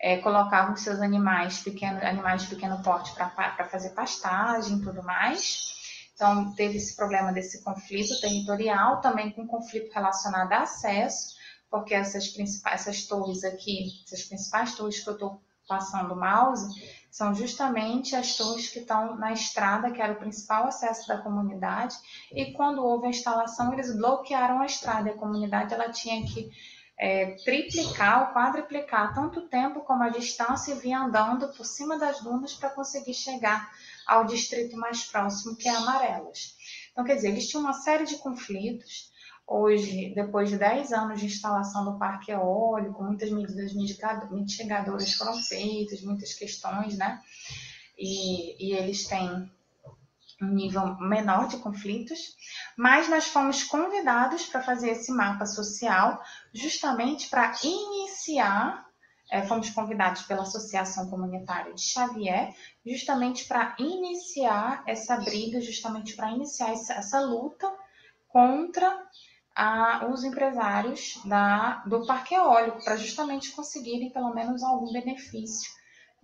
[SPEAKER 1] É, colocavam seus animais, pequenos, animais de pequeno porte para fazer pastagem e tudo mais. Então, teve esse problema desse conflito territorial, também com conflito relacionado a acesso, porque essas principais, essas torres aqui, essas principais torres que eu estou passando o mouse, são justamente as torres que estão na estrada, que era o principal acesso da comunidade, e quando houve a instalação, eles bloquearam a estrada, e a comunidade ela tinha que é, triplicar ou quadriplicar tanto o tempo como a distância e vir andando por cima das dunas para conseguir chegar ao distrito mais próximo, que é Amarelas. Então, quer dizer, eles tinham uma série de conflitos, Hoje, depois de 10 anos de instalação do parque eólico, muitas medidas mitigadoras foram feitas, muitas questões, né? E, e eles têm um nível menor de conflitos, mas nós fomos convidados para fazer esse mapa social justamente para iniciar, é, fomos convidados pela Associação Comunitária de Xavier, justamente para iniciar essa briga, justamente para iniciar essa, essa, luta contra a, os empresários da, do parque eólico, para justamente conseguirem pelo menos algum benefício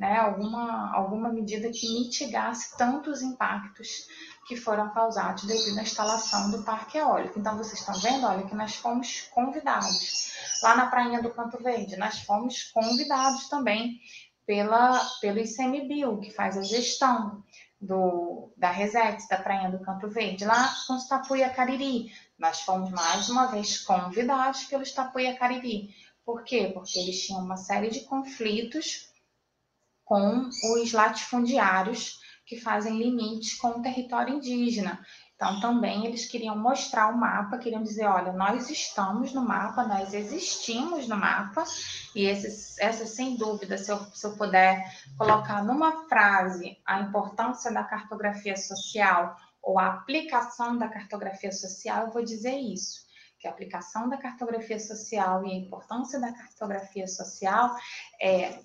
[SPEAKER 1] né, alguma, alguma medida que mitigasse tantos impactos que foram causados devido à instalação do parque eólico. Então, vocês estão vendo, olha, que nós fomos convidados. Lá na Prainha do Canto Verde, nós fomos convidados também pela, pelo ICMBio, que faz a gestão do, da Reset, da Prainha do Canto Verde. Lá com os Tapuia Cariri, nós fomos mais uma vez convidados pelos Tapuia Cariri. Por quê? Porque eles tinham uma série de conflitos com os latifundiários que fazem limite com o território indígena. Então, também eles queriam mostrar o mapa, queriam dizer: olha, nós estamos no mapa, nós existimos no mapa, e esse, essa, sem dúvida, se eu, se eu puder colocar numa frase a importância da cartografia social ou a aplicação da cartografia social, eu vou dizer isso que a aplicação da cartografia social e a importância da cartografia social é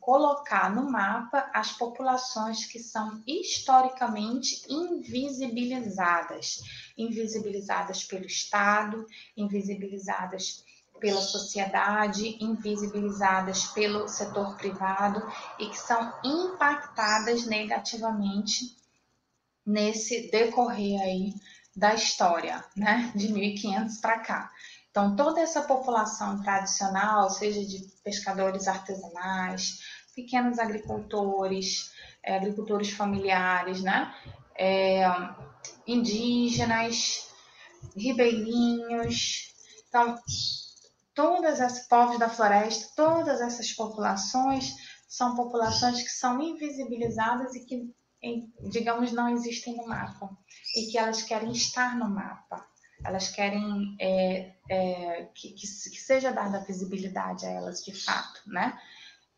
[SPEAKER 1] colocar no mapa as populações que são historicamente invisibilizadas, invisibilizadas pelo Estado, invisibilizadas pela sociedade, invisibilizadas pelo setor privado e que são impactadas negativamente nesse decorrer aí da história, né, de 1500 para cá. Então, toda essa população tradicional, seja de pescadores artesanais, pequenos agricultores, é, agricultores familiares, né, é, indígenas, ribeirinhos, então, todas as povos da floresta, todas essas populações são populações que são invisibilizadas e que digamos, não existem no mapa e que elas querem estar no mapa. Elas querem é, é, que, que, seja dada visibilidade a elas de fato, né?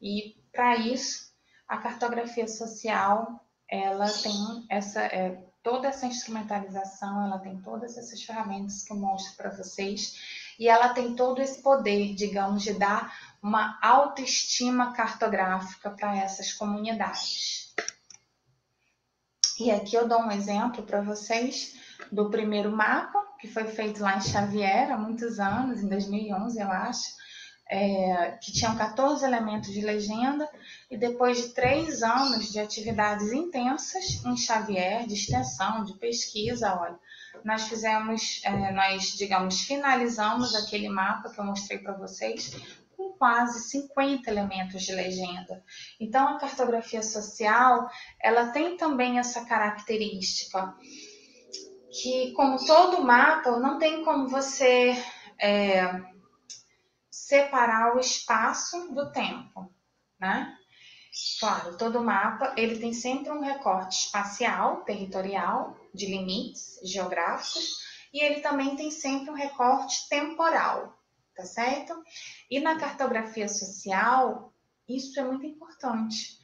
[SPEAKER 1] E para isso, a cartografia social, ela tem essa, é, toda essa instrumentalização, ela tem todas essas ferramentas que eu mostro para vocês e ela tem todo esse poder, digamos, de dar uma autoestima cartográfica para essas comunidades. E aqui eu dou um exemplo para vocês do primeiro mapa, que foi feito lá em Xavier há muitos anos, em 2011, eu acho, é, que tinham 14 elementos de legenda, e depois de três anos de atividades intensas em Xavier, de extensão, de pesquisa, olha, nós fizemos, é, nós, digamos, finalizamos aquele mapa que eu mostrei para vocês quase 50 elementos de legenda. Então, a cartografia social, ela tem também essa característica que, como todo mapa, não tem como você é, separar o espaço do tempo, né? Claro, todo mapa ele tem sempre um recorte espacial, territorial, de limites geográficos, e ele também tem sempre um recorte temporal, tá certo? E na cartografia social, isso é muito importante.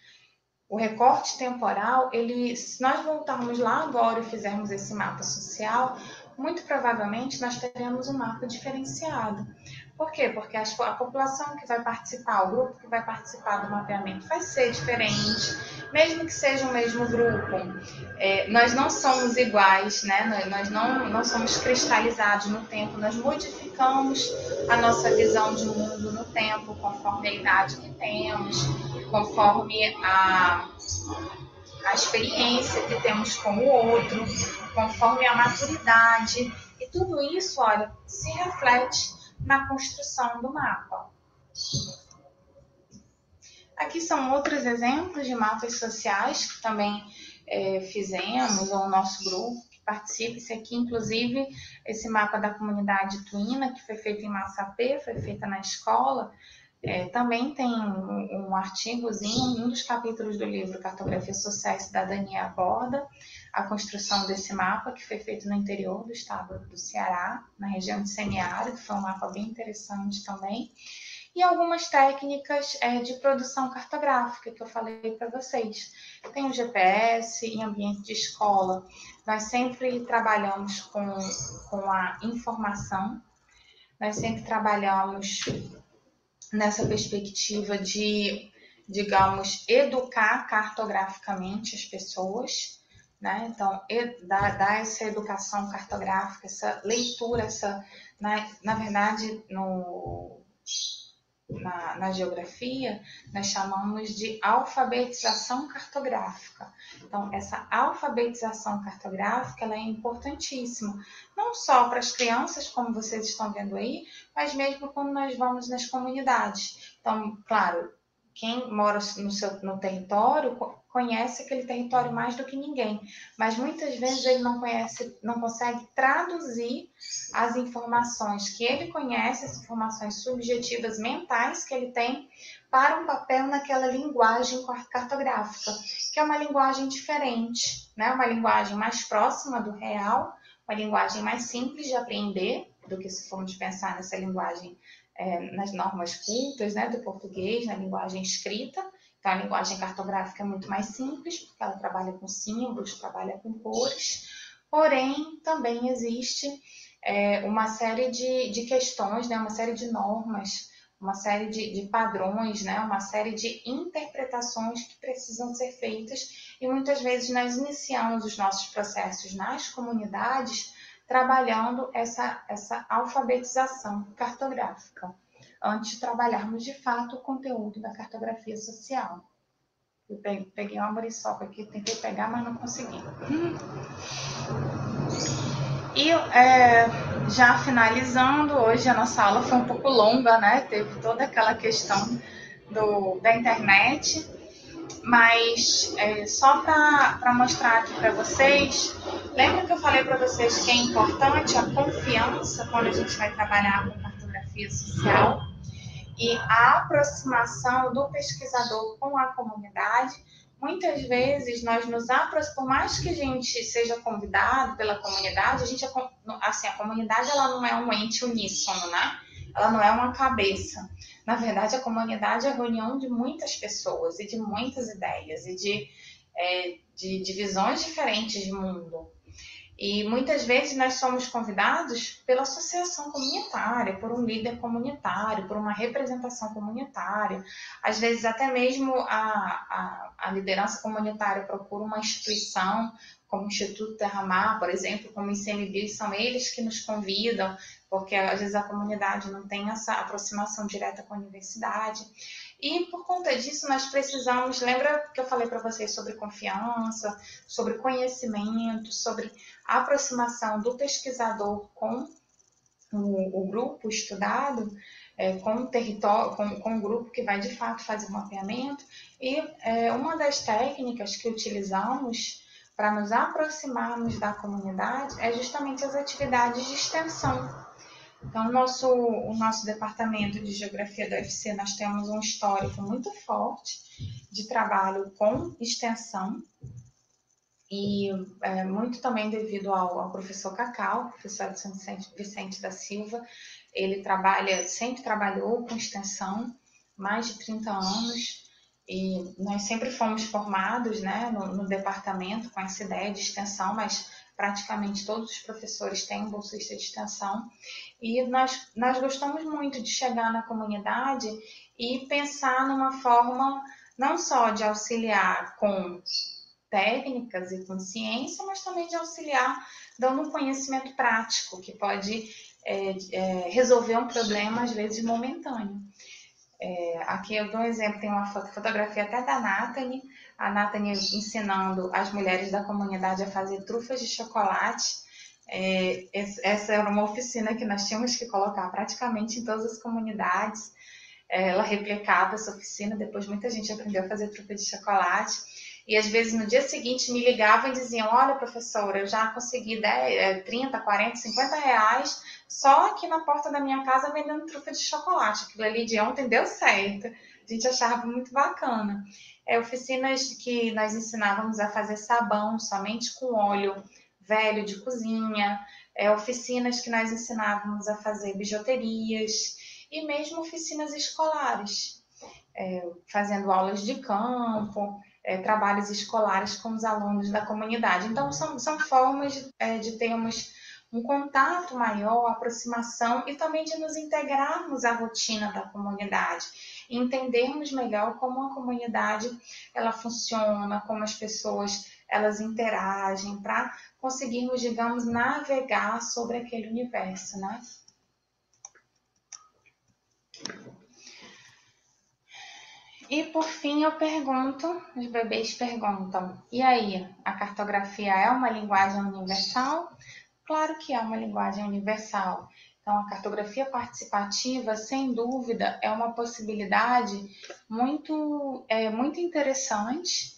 [SPEAKER 1] O recorte temporal, ele, se nós voltarmos lá agora e fizermos esse mapa social, muito provavelmente nós teremos um mapa diferenciado. Por quê? Porque a, população que vai participar, o grupo que vai participar do mapeamento vai ser diferente, mesmo que seja o mesmo grupo. É, nós não somos iguais, né? nós não, não somos cristalizados no tempo, nós modificamos a nossa visão de mundo no tempo, conforme a idade que temos, conforme a, a experiência que temos com o outro, conforme a maturidade. E tudo isso, olha, se reflete na construção do mapa. Aqui são outros exemplos de mapas sociais que também é, fizemos, ou o nosso grupo que participa. Esse aqui, inclusive, esse mapa da comunidade Tuína, que foi feito em Massapê, foi feita na escola, é, também tem um, artigozinho, um dos capítulos do livro Cartografia Social e Cidadania aborda a construção desse mapa, que foi feito no interior do estado do Ceará, na região de Semiárido, foi um mapa bem interessante também. E algumas técnicas é, de produção cartográfica que eu falei para vocês. Tem o GPS em ambiente de escola, nós sempre trabalhamos com, com a informação, nós sempre trabalhamos nessa perspectiva de, digamos, educar cartograficamente as pessoas. Né? Então, dar, essa educação cartográfica, essa leitura, essa, na, na verdade, no, na, na, geografia, nós chamamos de alfabetização cartográfica. Então, essa alfabetização cartográfica ela é importantíssima, não só para as crianças, como vocês estão vendo aí, mas mesmo quando nós vamos nas comunidades. Então, claro, quem mora no, seu, no território conhece aquele território mais do que ninguém, mas muitas vezes ele não conhece, não consegue traduzir as informações que ele conhece, as informações subjetivas mentais que ele tem, para um papel naquela linguagem cartográfica, que é uma linguagem diferente, né? uma linguagem mais próxima do real, uma linguagem mais simples de aprender do que se formos pensar nessa linguagem é, nas normas cultas né, do português, na linguagem escrita. Então, a linguagem cartográfica é muito mais simples, porque ela trabalha com símbolos, trabalha com cores, porém, também existe é, uma série de, de questões, né, uma série de normas, uma série de, de padrões, né, uma série de interpretações que precisam ser feitas, e muitas vezes nós iniciamos os nossos processos nas comunidades trabalhando essa, essa alfabetização cartográfica, antes de trabalharmos de fato o conteúdo da cartografia social. Eu peguei uma muriçoca aqui, tentei pegar, mas não consegui. E é, já finalizando, hoje a nossa aula foi um pouco longa, né? Teve toda aquela questão do, da internet mas é, só para mostrar aqui para vocês, lembra que eu falei para vocês que é importante a confiança quando a gente vai trabalhar com cartografia social e a aproximação do pesquisador com a comunidade. Muitas vezes nós nos aproximamos, por mais que a gente seja convidado pela comunidade, a gente assim a comunidade ela não é um ente uníssono, né? Ela não é uma cabeça. Na verdade, a comunidade é a reunião de muitas pessoas e de muitas ideias e de, é, de, de visões diferentes de mundo. E muitas vezes nós somos convidados pela associação comunitária, por um líder comunitário, por uma representação comunitária. Às vezes, até mesmo a, a, a liderança comunitária procura uma instituição, como o Instituto Terra Mar, por exemplo, como ICMBio, são eles que nos convidam porque às vezes a comunidade não tem essa aproximação direta com a universidade. E por conta disso, nós precisamos. Lembra que eu falei para vocês sobre confiança, sobre conhecimento, sobre a aproximação do pesquisador com o, o grupo estudado, é, com o território, com, com o grupo que vai de fato fazer o mapeamento. E é, uma das técnicas que utilizamos para nos aproximarmos da comunidade é justamente as atividades de extensão. Então, nosso, o nosso departamento de geografia da UFC, nós temos um histórico muito forte de trabalho com extensão, e é, muito também devido ao, ao professor Cacau, professor Vicente, Vicente da Silva. Ele trabalha, sempre trabalhou com extensão, mais de 30 anos, e nós sempre fomos formados né, no, no departamento com essa ideia de extensão, mas praticamente todos os professores têm bolsista de extensão. E nós, nós gostamos muito de chegar na comunidade e pensar numa forma não só de auxiliar com técnicas e com ciência, mas também de auxiliar dando um conhecimento prático que pode é, é, resolver um problema, às vezes, momentâneo. É, aqui eu dou um exemplo, tem uma fotografia até da Nathalie, a Nathalie ensinando as mulheres da comunidade a fazer trufas de chocolate. É, essa era uma oficina que nós tínhamos que colocar praticamente em todas as comunidades. É, ela replicava essa oficina, depois muita gente aprendeu a fazer trufa de chocolate. E às vezes no dia seguinte me ligavam e diziam: Olha, professora, eu já consegui 10, 30, 40, 50 reais só aqui na porta da minha casa vendendo trufa de chocolate. Aquilo ali de ontem deu certo. A gente achava muito bacana. É, oficinas que nós ensinávamos a fazer sabão somente com óleo velho de cozinha, é, oficinas que nós ensinávamos a fazer bijuterias. e mesmo oficinas escolares, é, fazendo aulas de campo, é, trabalhos escolares com os alunos da comunidade. Então, são, são formas é, de termos um contato maior, aproximação e também de nos integrarmos à rotina da comunidade, entendermos melhor como a comunidade ela funciona, como as pessoas elas interagem, para conseguirmos, digamos, navegar sobre aquele universo, né? E por fim eu pergunto, os bebês perguntam: e aí, a cartografia é uma linguagem universal? Claro que é uma linguagem universal. Então, a cartografia participativa, sem dúvida, é uma possibilidade muito, é, muito interessante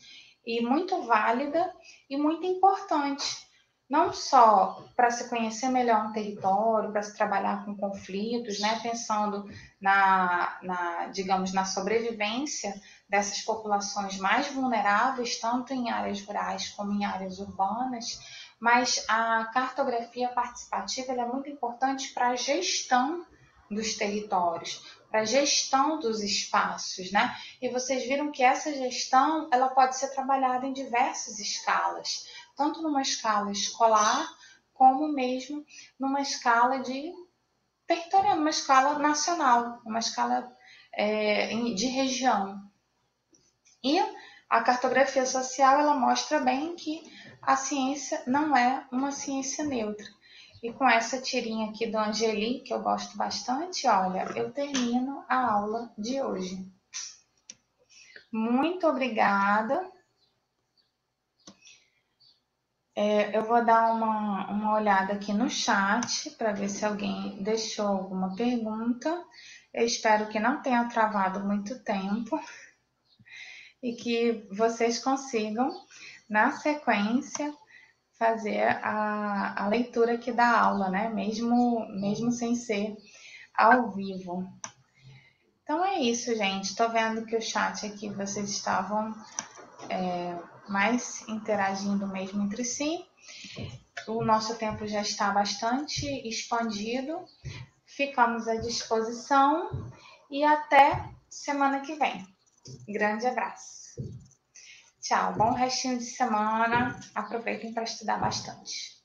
[SPEAKER 1] e muito válida e muito importante. Não só para se conhecer melhor um território, para se trabalhar com conflitos, né, pensando na, na, digamos, na sobrevivência dessas populações mais vulneráveis, tanto em áreas rurais como em áreas urbanas, mas a cartografia participativa é muito importante para a gestão dos territórios, para a gestão dos espaços, né? E vocês viram que essa gestão ela pode ser trabalhada em diversas escalas, tanto numa escala escolar como mesmo numa escala de territorial, numa escala nacional, uma escala é, de região. E a cartografia social ela mostra bem que a ciência não é uma ciência neutra. E com essa tirinha aqui do Angeli, que eu gosto bastante, olha, eu termino a aula de hoje. Muito obrigada. É, eu vou dar uma, uma olhada aqui no chat para ver se alguém deixou alguma pergunta. Eu espero que não tenha travado muito tempo e que vocês consigam na sequência, fazer a, a leitura aqui da aula, né? Mesmo, mesmo sem ser ao vivo. Então é isso, gente. Estou vendo que o chat aqui vocês estavam é, mais interagindo mesmo entre si. O nosso tempo já está bastante expandido. Ficamos à disposição e até semana que vem. Grande abraço. Tchau, bom restinho de semana. Aproveitem para estudar bastante.